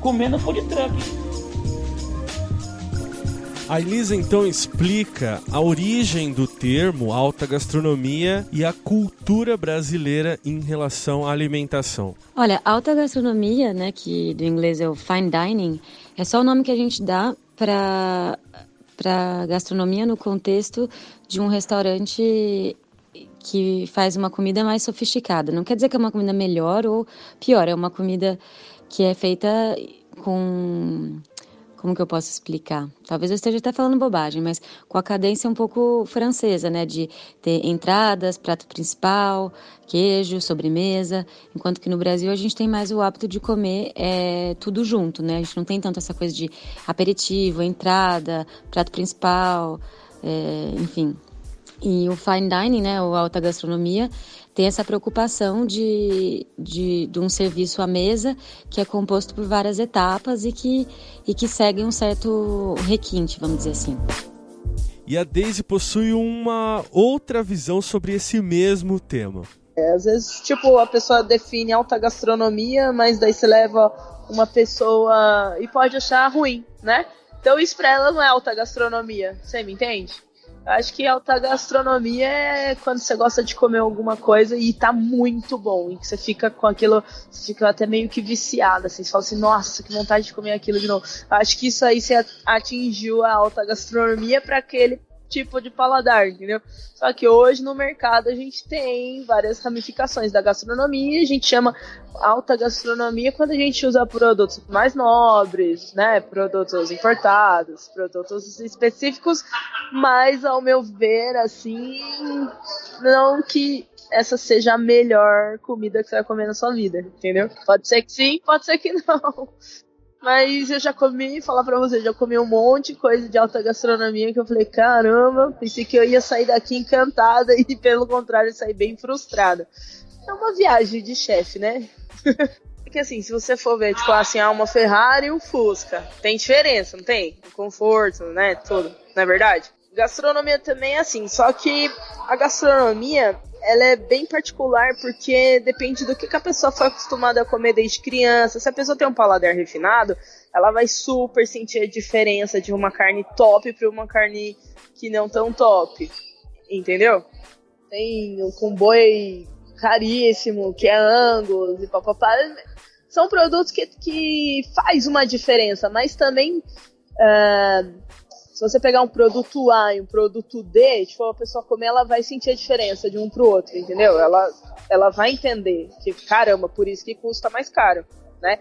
comendo food truck. A Elisa então explica a origem do termo alta gastronomia e a cultura brasileira em relação à alimentação. Olha, alta gastronomia, né, que do inglês é o fine dining, é só o nome que a gente dá para para gastronomia no contexto de um restaurante que faz uma comida mais sofisticada. Não quer dizer que é uma comida melhor ou pior, é uma comida que é feita com como que eu posso explicar? Talvez eu esteja até falando bobagem, mas com a cadência um pouco francesa, né? De ter entradas, prato principal, queijo, sobremesa. Enquanto que no Brasil a gente tem mais o hábito de comer é, tudo junto, né? A gente não tem tanto essa coisa de aperitivo, entrada, prato principal, é, enfim. E o fine dining, né? O alta gastronomia tem essa preocupação de, de, de, um serviço à mesa que é composto por várias etapas e que, e que segue um certo requinte, vamos dizer assim. E a Daisy possui uma outra visão sobre esse mesmo tema. É, às vezes, tipo, a pessoa define alta gastronomia, mas daí você leva uma pessoa e pode achar ruim, né? Então isso pra ela não é alta gastronomia, você me entende? Acho que alta gastronomia é quando você gosta de comer alguma coisa e tá muito bom. E que você fica com aquilo, você fica até meio que viciado, assim. Você fala assim, nossa, que vontade de comer aquilo de novo. Acho que isso aí você atingiu a alta gastronomia para aquele tipo de paladar, entendeu? Só que hoje no mercado a gente tem várias ramificações da gastronomia, a gente chama alta gastronomia quando a gente usa produtos mais nobres, né? Produtos importados, produtos específicos, mas ao meu ver, assim, não que essa seja a melhor comida que você vai comer na sua vida, entendeu? Pode ser que sim, pode ser que não. Mas eu já comi, falar pra você, já comi um monte de coisa de alta gastronomia que eu falei, caramba, pensei que eu ia sair daqui encantada e pelo contrário sair bem frustrada. É uma viagem de chefe, né? Porque assim, se você for ver, tipo assim, ah, uma Ferrari e um Fusca, tem diferença, não tem? O conforto, né? Tudo, não é verdade? Gastronomia também é assim, só que a gastronomia, ela é bem particular porque depende do que, que a pessoa foi acostumada a comer desde criança. Se a pessoa tem um paladar refinado, ela vai super sentir a diferença de uma carne top para uma carne que não tão top. Entendeu? Tem o com boi caríssimo, que é Angus e papapá. São produtos que, que faz uma diferença, mas também uh, se você pegar um produto A e um produto D, tipo, a pessoa comer, ela vai sentir a diferença de um pro outro, entendeu? Ela, ela vai entender que, caramba, por isso que custa mais caro, né?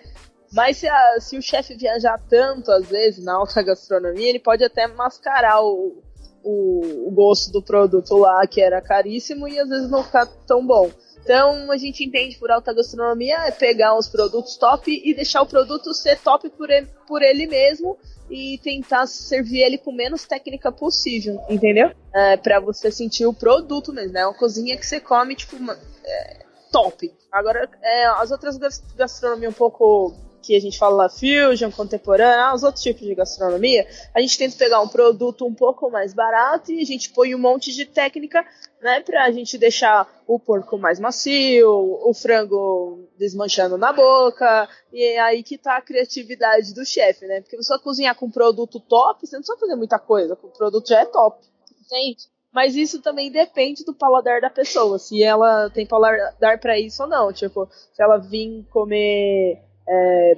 Mas se, a, se o chefe viajar tanto, às vezes, na alta gastronomia, ele pode até mascarar o, o, o, gosto do produto lá, que era caríssimo, e às vezes não ficar tão bom. Então, a gente entende por alta gastronomia é pegar os produtos top e deixar o produto ser top por ele, por ele mesmo e tentar servir ele com menos técnica possível, entendeu? É, para você sentir o produto mesmo, né? Uma cozinha que você come, tipo, é, top. Agora, é, as outras gastronomia um pouco que a gente fala fusion, contemporânea, os outros tipos de gastronomia, a gente tenta pegar um produto um pouco mais barato e a gente põe um monte de técnica, né, pra gente deixar o porco mais macio, o frango desmanchando na boca, e é aí que tá a criatividade do chefe, né, porque você só cozinhar com um produto top, você não precisa fazer muita coisa, o produto já é top, entende? Mas isso também depende do paladar da pessoa, se ela tem paladar para isso ou não. Tipo, se ela vir comer é,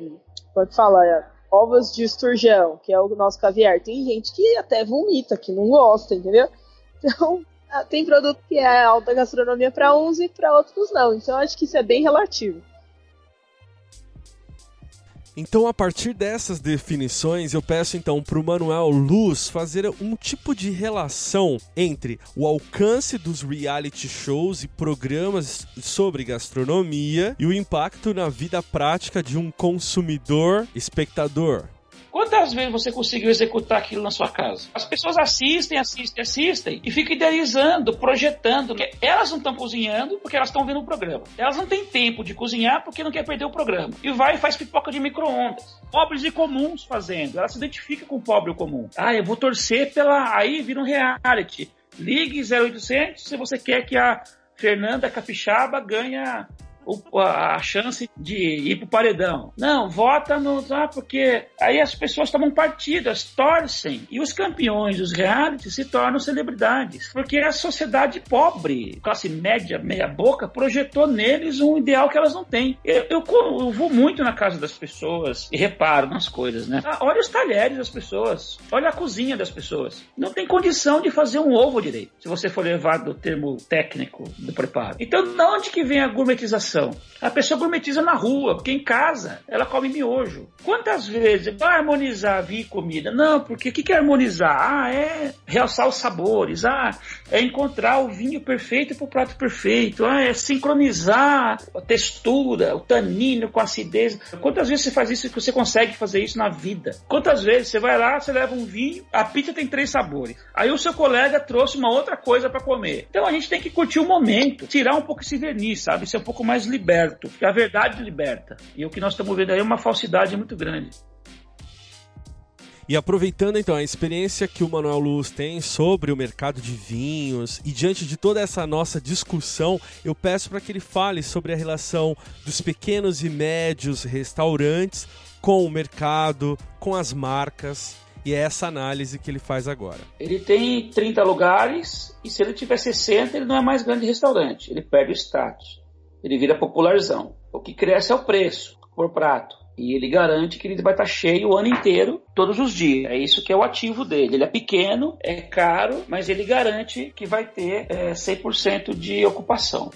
como é que fala? Ovos de esturgeão, que é o nosso caviar. Tem gente que até vomita, que não gosta, entendeu? Então, ah, tem produto que é alta gastronomia para uns e para outros não. Então, acho que isso é bem relativo. Então, a partir dessas definições, eu peço então para o Manuel Luz fazer um tipo de relação entre o alcance dos reality shows e programas sobre gastronomia e o impacto na vida prática de um consumidor espectador. Quantas vezes você conseguiu executar aquilo na sua casa? As pessoas assistem, assistem, assistem e ficam idealizando, projetando. Elas não estão cozinhando porque elas estão vendo o programa. Elas não têm tempo de cozinhar porque não quer perder o programa. E vai e faz pipoca de micro-ondas. Pobres e comuns fazendo. Ela se identifica com o pobre ou comum. Ah, eu vou torcer pela. Aí vira um reality. Ligue 0800 se você quer que a Fernanda Capixaba ganhe a chance de ir pro paredão. Não, vota no. Ah, porque aí as pessoas tomam partido, as torcem. E os campeões, os realities, se tornam celebridades. Porque a sociedade pobre, classe média, meia boca, projetou neles um ideal que elas não têm. Eu, eu, eu vou muito na casa das pessoas e reparo nas coisas, né? Ah, olha os talheres das pessoas, olha a cozinha das pessoas. Não tem condição de fazer um ovo direito, se você for levar do termo técnico do preparo. Então, de onde que vem a gourmetização? A pessoa gourmetiza na rua, porque em casa ela come miojo. Quantas vezes vai harmonizar vinho e comida? Não, porque o que, que é harmonizar? Ah, é realçar os sabores. Ah, é encontrar o vinho perfeito para o prato perfeito. Ah, é sincronizar a textura, o tanino com a acidez. Quantas vezes você faz isso que você consegue fazer isso na vida? Quantas vezes você vai lá, você leva um vinho, a pizza tem três sabores. Aí o seu colega trouxe uma outra coisa para comer. Então a gente tem que curtir o momento, tirar um pouco esse verniz, sabe? Ser um pouco mais liberto. Porque a verdade liberta. E o que nós estamos vendo aí é uma falsidade muito grande. E aproveitando então a experiência que o Manuel Luz tem sobre o mercado de vinhos e diante de toda essa nossa discussão, eu peço para que ele fale sobre a relação dos pequenos e médios restaurantes com o mercado, com as marcas. E é essa análise que ele faz agora. Ele tem 30 lugares e se ele tiver 60, ele não é mais grande restaurante. Ele perde o status. Ele vira popularzão. O que cresce é o preço por prato. E ele garante que ele vai estar cheio o ano inteiro, todos os dias. É isso que é o ativo dele. Ele é pequeno, é caro, mas ele garante que vai ter é, 100% de ocupação.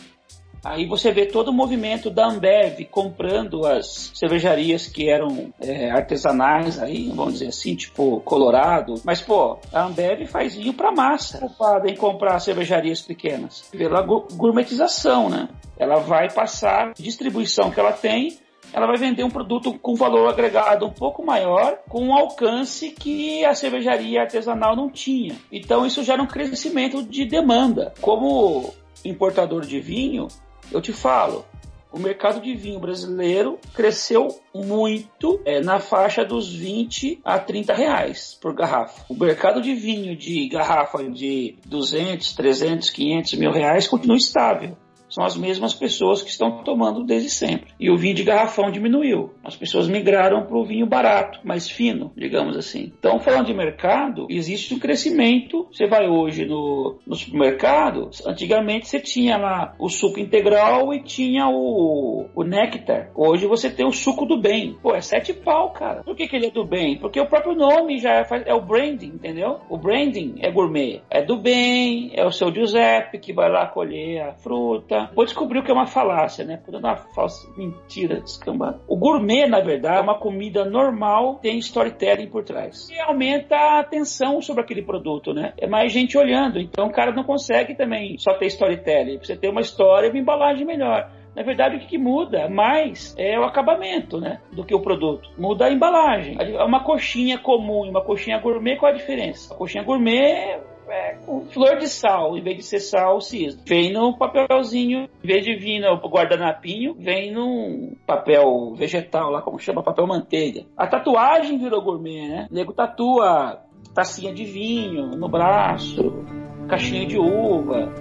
Aí você vê todo o movimento da Ambev comprando as cervejarias que eram é, artesanais aí, vamos dizer assim, tipo Colorado. Mas, pô, a Ambev faz vinho pra massa, ocupada em comprar cervejarias pequenas. Pela gourmetização, né? Ela vai passar a distribuição que ela tem ela vai vender um produto com valor agregado um pouco maior, com um alcance que a cervejaria artesanal não tinha. Então isso gera um crescimento de demanda. Como importador de vinho, eu te falo, o mercado de vinho brasileiro cresceu muito é, na faixa dos 20 a 30 reais por garrafa. O mercado de vinho de garrafa de 200, 300, 500 mil reais continua estável são as mesmas pessoas que estão tomando desde sempre. E o vinho de garrafão diminuiu. As pessoas migraram para o vinho barato, mais fino, digamos assim. Então, falando de mercado, existe um crescimento. Você vai hoje no, no supermercado, antigamente você tinha lá o suco integral e tinha o, o néctar. Hoje você tem o suco do bem. Pô, é sete pau, cara. Por que, que ele é do bem? Porque o próprio nome já é, é o branding, entendeu? O branding é gourmet. É do bem, é o seu Giuseppe que vai lá colher a fruta tá? Descobrir o que é uma falácia, né? Por uma falsa mentira descambada. O gourmet, na verdade, é uma comida normal, tem storytelling por trás. E aumenta a atenção sobre aquele produto, né? É mais gente olhando. Então o cara não consegue também só ter storytelling. Você ter uma história e uma embalagem melhor. Na verdade, o que, muda mais é o acabamento, né? Do que o produto. Muda a embalagem. Uma coxinha comum e uma coxinha gourmet, qual a diferença? A coxinha gourmet é, com flor de sal, em vez de ser sal, cisne. Vem no papelzinho, em vez de vir no guardanapinho, vem num papel vegetal lá, como chama, papel manteiga. A tatuagem virou gourmet, né? O nego tatua tacinha de vinho no braço, caixinha de uva.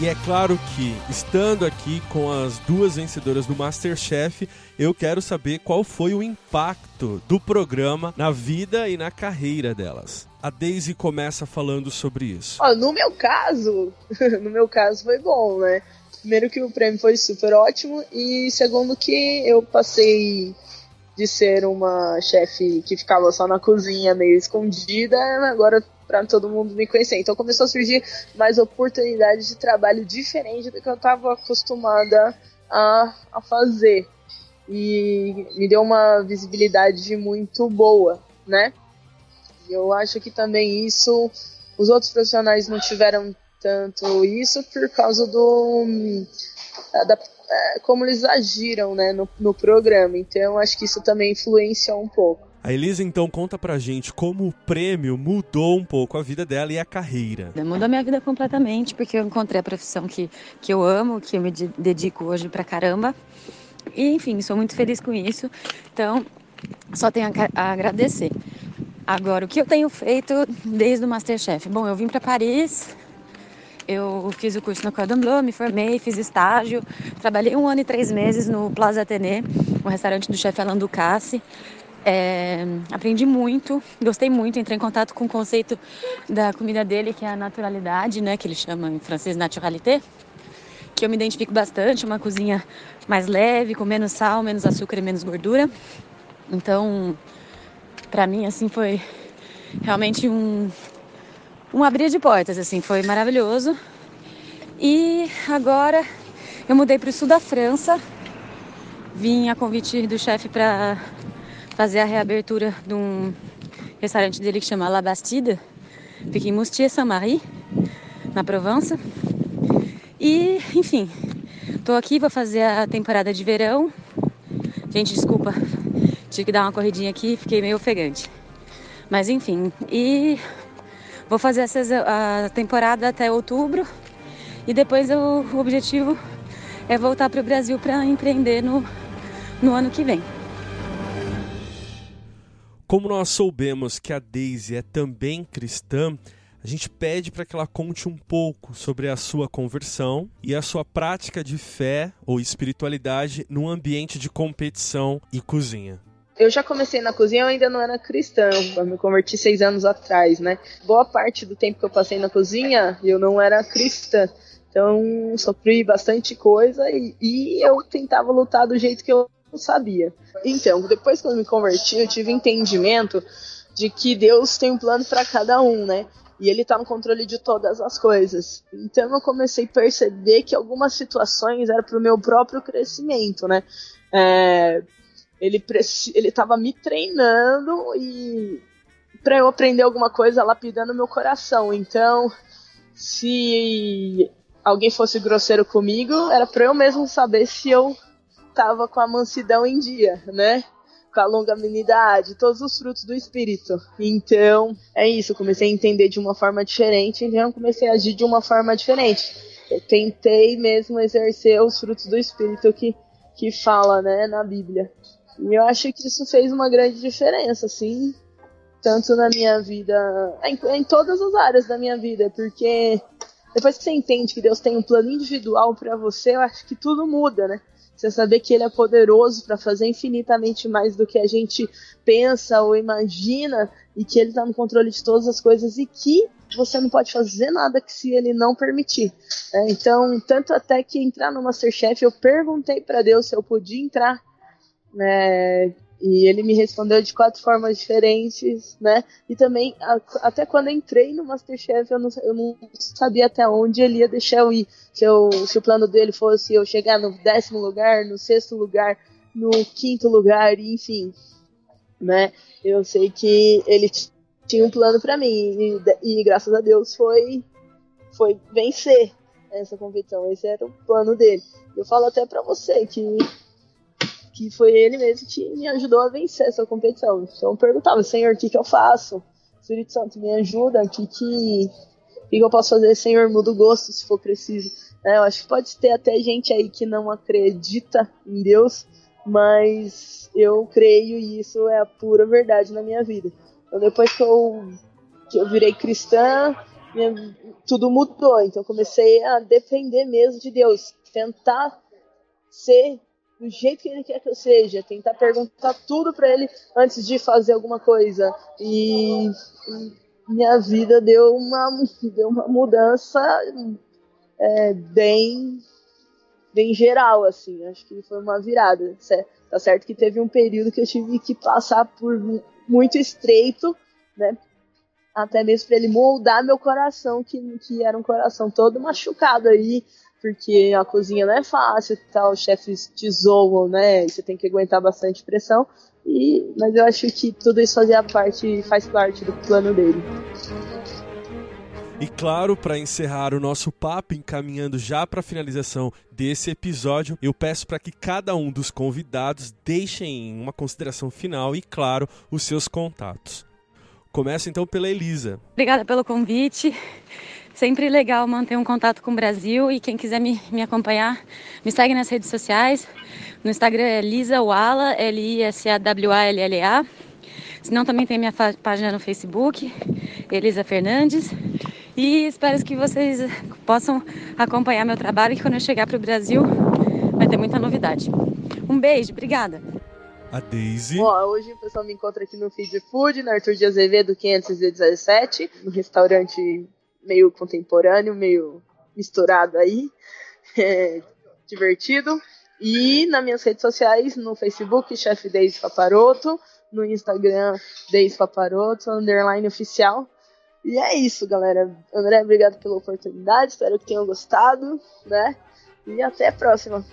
E é claro que, estando aqui com as duas vencedoras do Masterchef, eu quero saber qual foi o impacto do programa na vida e na carreira delas. A Daisy começa falando sobre isso. Oh, no meu caso, no meu caso foi bom, né? Primeiro que o prêmio foi super ótimo e segundo que eu passei de ser uma chefe que ficava só na cozinha meio escondida, agora para todo mundo me conhecer. Então começou a surgir mais oportunidades de trabalho diferente do que eu estava acostumada a, a fazer. E me deu uma visibilidade muito boa, né? E eu acho que também isso, os outros profissionais não tiveram tanto isso por causa do da, é, como eles agiram né, no, no programa. Então acho que isso também influenciou um pouco. A Elisa então conta pra gente como o prêmio mudou um pouco a vida dela e a carreira. Mudou a minha vida completamente, porque eu encontrei a profissão que, que eu amo, que eu me dedico hoje pra caramba. E, enfim, sou muito feliz com isso. Então, só tenho a agradecer. Agora, o que eu tenho feito desde o Masterchef? Bom, eu vim para Paris, eu fiz o curso no Cordon Bleu, me formei, fiz estágio, trabalhei um ano e três meses no Plaza Athénée, um restaurante do chefe Alain Ducasse. É, aprendi muito, gostei muito, entrei em contato com o conceito da comida dele, que é a naturalidade, né, que ele chama em francês naturalité, que eu me identifico bastante, uma cozinha mais leve, com menos sal, menos açúcar e menos gordura. Então, para mim assim foi realmente um um abrir de portas, assim, foi maravilhoso. E agora eu mudei para o sul da França, vim a convite do chefe para fazer a reabertura de um restaurante dele que chama La Bastide, fica em Moustier Saint-Marie, na Provença. E, enfim, tô aqui para fazer a temporada de verão. Gente, desculpa, tive que dar uma corridinha aqui, fiquei meio ofegante. Mas enfim, e vou fazer essa, a temporada até outubro e depois eu, o objetivo é voltar para o Brasil para empreender no, no ano que vem. Como nós soubemos que a Daisy é também cristã, a gente pede para que ela conte um pouco sobre a sua conversão e a sua prática de fé ou espiritualidade num ambiente de competição e cozinha. Eu já comecei na cozinha, eu ainda não era cristã, eu me converti seis anos atrás, né? Boa parte do tempo que eu passei na cozinha, eu não era cristã. Então, sofri bastante coisa e, e eu tentava lutar do jeito que eu não sabia. Então, depois que eu me converti, eu tive entendimento de que Deus tem um plano para cada um, né? E ele tá no controle de todas as coisas. Então eu comecei a perceber que algumas situações eram pro meu próprio crescimento, né? É, ele ele tava me treinando e para eu aprender alguma coisa lapidando meu coração. Então, se alguém fosse grosseiro comigo, era para eu mesmo saber se eu estava com a mansidão em dia, né? Com a longanimidade, todos os frutos do espírito. Então, é isso. Comecei a entender de uma forma diferente, então comecei a agir de uma forma diferente. Eu tentei mesmo exercer os frutos do espírito que, que fala, né, na Bíblia. E eu acho que isso fez uma grande diferença, assim, tanto na minha vida, em, em todas as áreas da minha vida, porque depois que você entende que Deus tem um plano individual para você, eu acho que tudo muda, né? Você saber que ele é poderoso para fazer infinitamente mais do que a gente pensa ou imagina e que ele está no controle de todas as coisas e que você não pode fazer nada que se ele não permitir. É, então, tanto até que entrar no Masterchef, eu perguntei para Deus se eu podia entrar, né? E ele me respondeu de quatro formas diferentes, né? E também, a, até quando entrei no Masterchef, eu não, eu não sabia até onde ele ia deixar eu ir. Se, eu, se o plano dele fosse eu chegar no décimo lugar, no sexto lugar, no quinto lugar, enfim, né? Eu sei que ele tinha um plano para mim e, e, graças a Deus foi foi vencer essa competição. Esse era o plano dele. Eu falo até para você que que foi ele mesmo que me ajudou a vencer essa competição. Então eu perguntava, Senhor, o que, que eu faço? Espírito Santo, me ajuda, o que, que, que, eu posso fazer, Senhor? Muda o gosto se for preciso. É, eu acho que pode ter até gente aí que não acredita em Deus, mas eu creio e isso é a pura verdade na minha vida. Então depois que eu, que eu virei cristã, minha, tudo mudou. Então eu comecei a depender mesmo de Deus, tentar ser do jeito que ele quer que eu seja, tentar perguntar tudo para ele antes de fazer alguma coisa. E minha vida deu uma, deu uma mudança é, bem, bem geral, assim. Acho que foi uma virada. Tá certo que teve um período que eu tive que passar por muito estreito, né? Até mesmo para ele moldar meu coração, que, que era um coração todo machucado aí, porque a cozinha não é fácil tal, os chefes te zoam, né? Você tem que aguentar bastante pressão. E, mas eu acho que tudo isso fazia parte, faz parte do plano dele. E claro, para encerrar o nosso papo, encaminhando já para a finalização desse episódio, eu peço para que cada um dos convidados deixem uma consideração final e, claro, os seus contatos. Começa então pela Elisa. Obrigada pelo convite. Sempre legal manter um contato com o Brasil e quem quiser me, me acompanhar, me segue nas redes sociais. No Instagram é Lisa Walla, L-I-S-A-W-A-L-L-A. Senão também tem minha página no Facebook, Elisa Fernandes. E espero que vocês possam acompanhar meu trabalho, que quando eu chegar para o Brasil vai ter muita novidade. Um beijo, obrigada. A Daisy. Bom, hoje o pessoal me encontra aqui no Feed Food, no Arthur de Azevedo 517, no restaurante meio contemporâneo, meio misturado aí, é, divertido. E nas minhas redes sociais, no Facebook, chefe Deise Paparoto, no Instagram, Deise Paparoto, underline oficial. E é isso, galera. André, obrigado pela oportunidade, espero que tenham gostado, né? E até a próxima.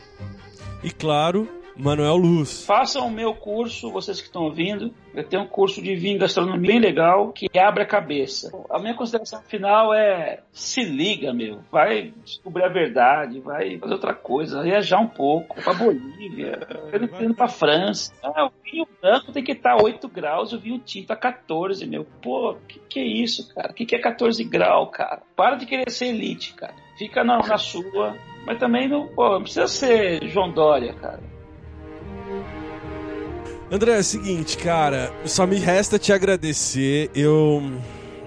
E claro, Manuel Luz. Façam o meu curso, vocês que estão ouvindo. Eu tenho um curso de vinho gastronomia bem legal que abre a cabeça. A minha consideração final é: se liga, meu. Vai descobrir a verdade, vai fazer outra coisa, viajar um pouco pra Bolívia, indo pra França. Ah, o vinho branco tem que estar 8 graus, o vinho tinto a 14, meu. Pô, que que é isso, cara? Que que é 14 graus, cara? Para de querer ser elite, cara. Fica na, na sua. Mas também não, pô, não precisa ser João Dória, cara. André, é o seguinte, cara, só me resta te agradecer. Eu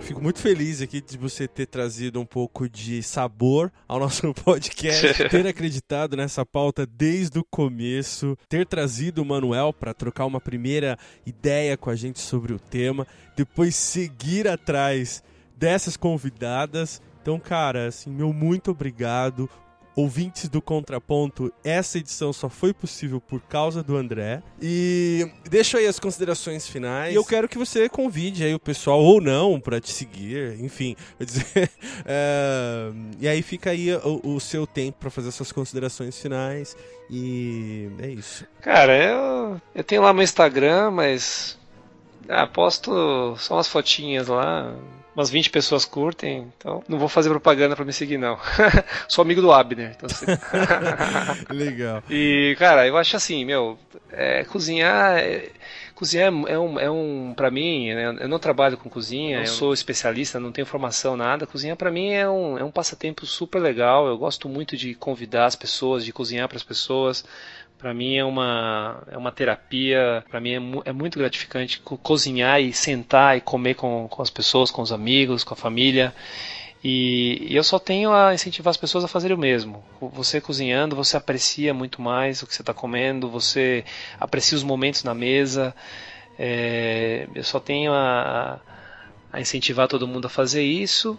fico muito feliz aqui de você ter trazido um pouco de sabor ao nosso podcast, ter acreditado nessa pauta desde o começo, ter trazido o Manuel para trocar uma primeira ideia com a gente sobre o tema, depois seguir atrás dessas convidadas. Então, cara, assim, meu muito obrigado ouvintes do Contraponto, essa edição só foi possível por causa do André. E deixo aí as considerações finais. E eu quero que você convide aí o pessoal ou não para te seguir, enfim. Dizer, é, e aí fica aí o, o seu tempo para fazer suas considerações finais. E é isso. Cara, eu, eu tenho lá meu Instagram, mas ah, posto só umas fotinhas lá umas 20 pessoas curtem, então não vou fazer propaganda para me seguir, não. Sou amigo do Abner. Então, assim. Legal. E, cara, eu acho assim, meu, é, cozinhar. É, cozinhar é um, é um para mim, né, eu não trabalho com cozinha, eu sou especialista, não tenho formação nada. Cozinhar para mim é um, é um passatempo super legal. Eu gosto muito de convidar as pessoas, de cozinhar para as pessoas. Para mim é uma, é uma terapia, para mim é, mu é, muito gratificante co cozinhar e sentar e comer com, com as pessoas, com os amigos, com a família. E, e, eu só tenho a incentivar as pessoas a fazerem o mesmo. Você cozinhando, você aprecia muito mais o que você está comendo, você aprecia os momentos na mesa. É, eu só tenho a, a incentivar todo mundo a fazer isso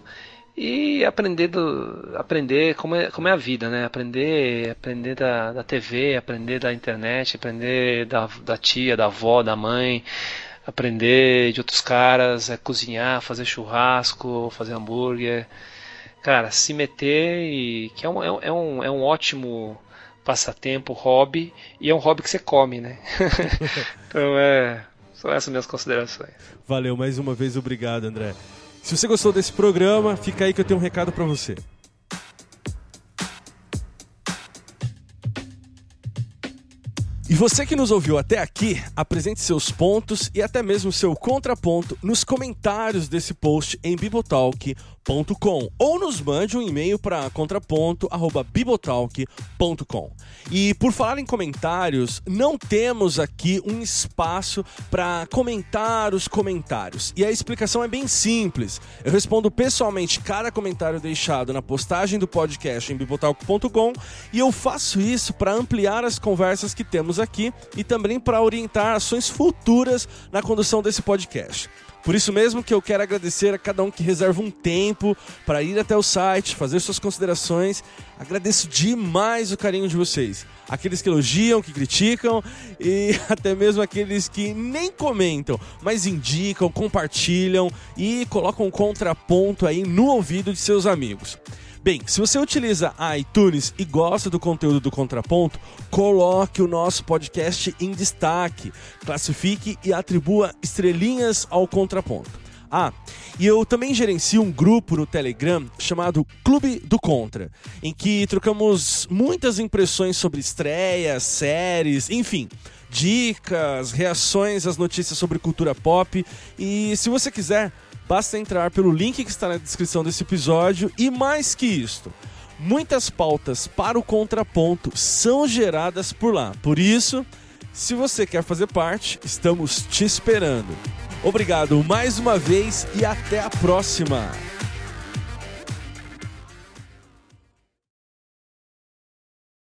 e aprender do, aprender como é, como é a vida, né? Aprender, aprender da, da TV, aprender da internet, aprender da, da tia, da avó, da mãe, aprender de outros caras, é cozinhar, fazer churrasco, fazer hambúrguer. Cara, se meter e que é um, é um, é um ótimo passatempo, hobby, e é um hobby que você come, né? então é. São essas minhas considerações. Valeu, mais uma vez, obrigado, André. Se você gostou desse programa, fica aí que eu tenho um recado para você. E você que nos ouviu até aqui, apresente seus pontos e até mesmo seu contraponto nos comentários desse post em bibotalk.com ou nos mande um e-mail para contraponto@bibotalk.com. E por falar em comentários, não temos aqui um espaço para comentar os comentários. E a explicação é bem simples. Eu respondo pessoalmente cada comentário deixado na postagem do podcast em bibotalk.com e eu faço isso para ampliar as conversas que temos aqui e também para orientar ações futuras na condução desse podcast. Por isso mesmo que eu quero agradecer a cada um que reserva um tempo para ir até o site, fazer suas considerações. Agradeço demais o carinho de vocês. Aqueles que elogiam, que criticam e até mesmo aqueles que nem comentam, mas indicam, compartilham e colocam um contraponto aí no ouvido de seus amigos. Bem, se você utiliza iTunes e gosta do conteúdo do Contraponto, coloque o nosso podcast em destaque, classifique e atribua estrelinhas ao Contraponto. Ah, e eu também gerencio um grupo no Telegram chamado Clube do Contra, em que trocamos muitas impressões sobre estreias, séries, enfim, dicas, reações às notícias sobre cultura pop. E se você quiser, Basta entrar pelo link que está na descrição desse episódio e mais que isto, muitas pautas para o contraponto são geradas por lá. Por isso, se você quer fazer parte, estamos te esperando. Obrigado mais uma vez e até a próxima!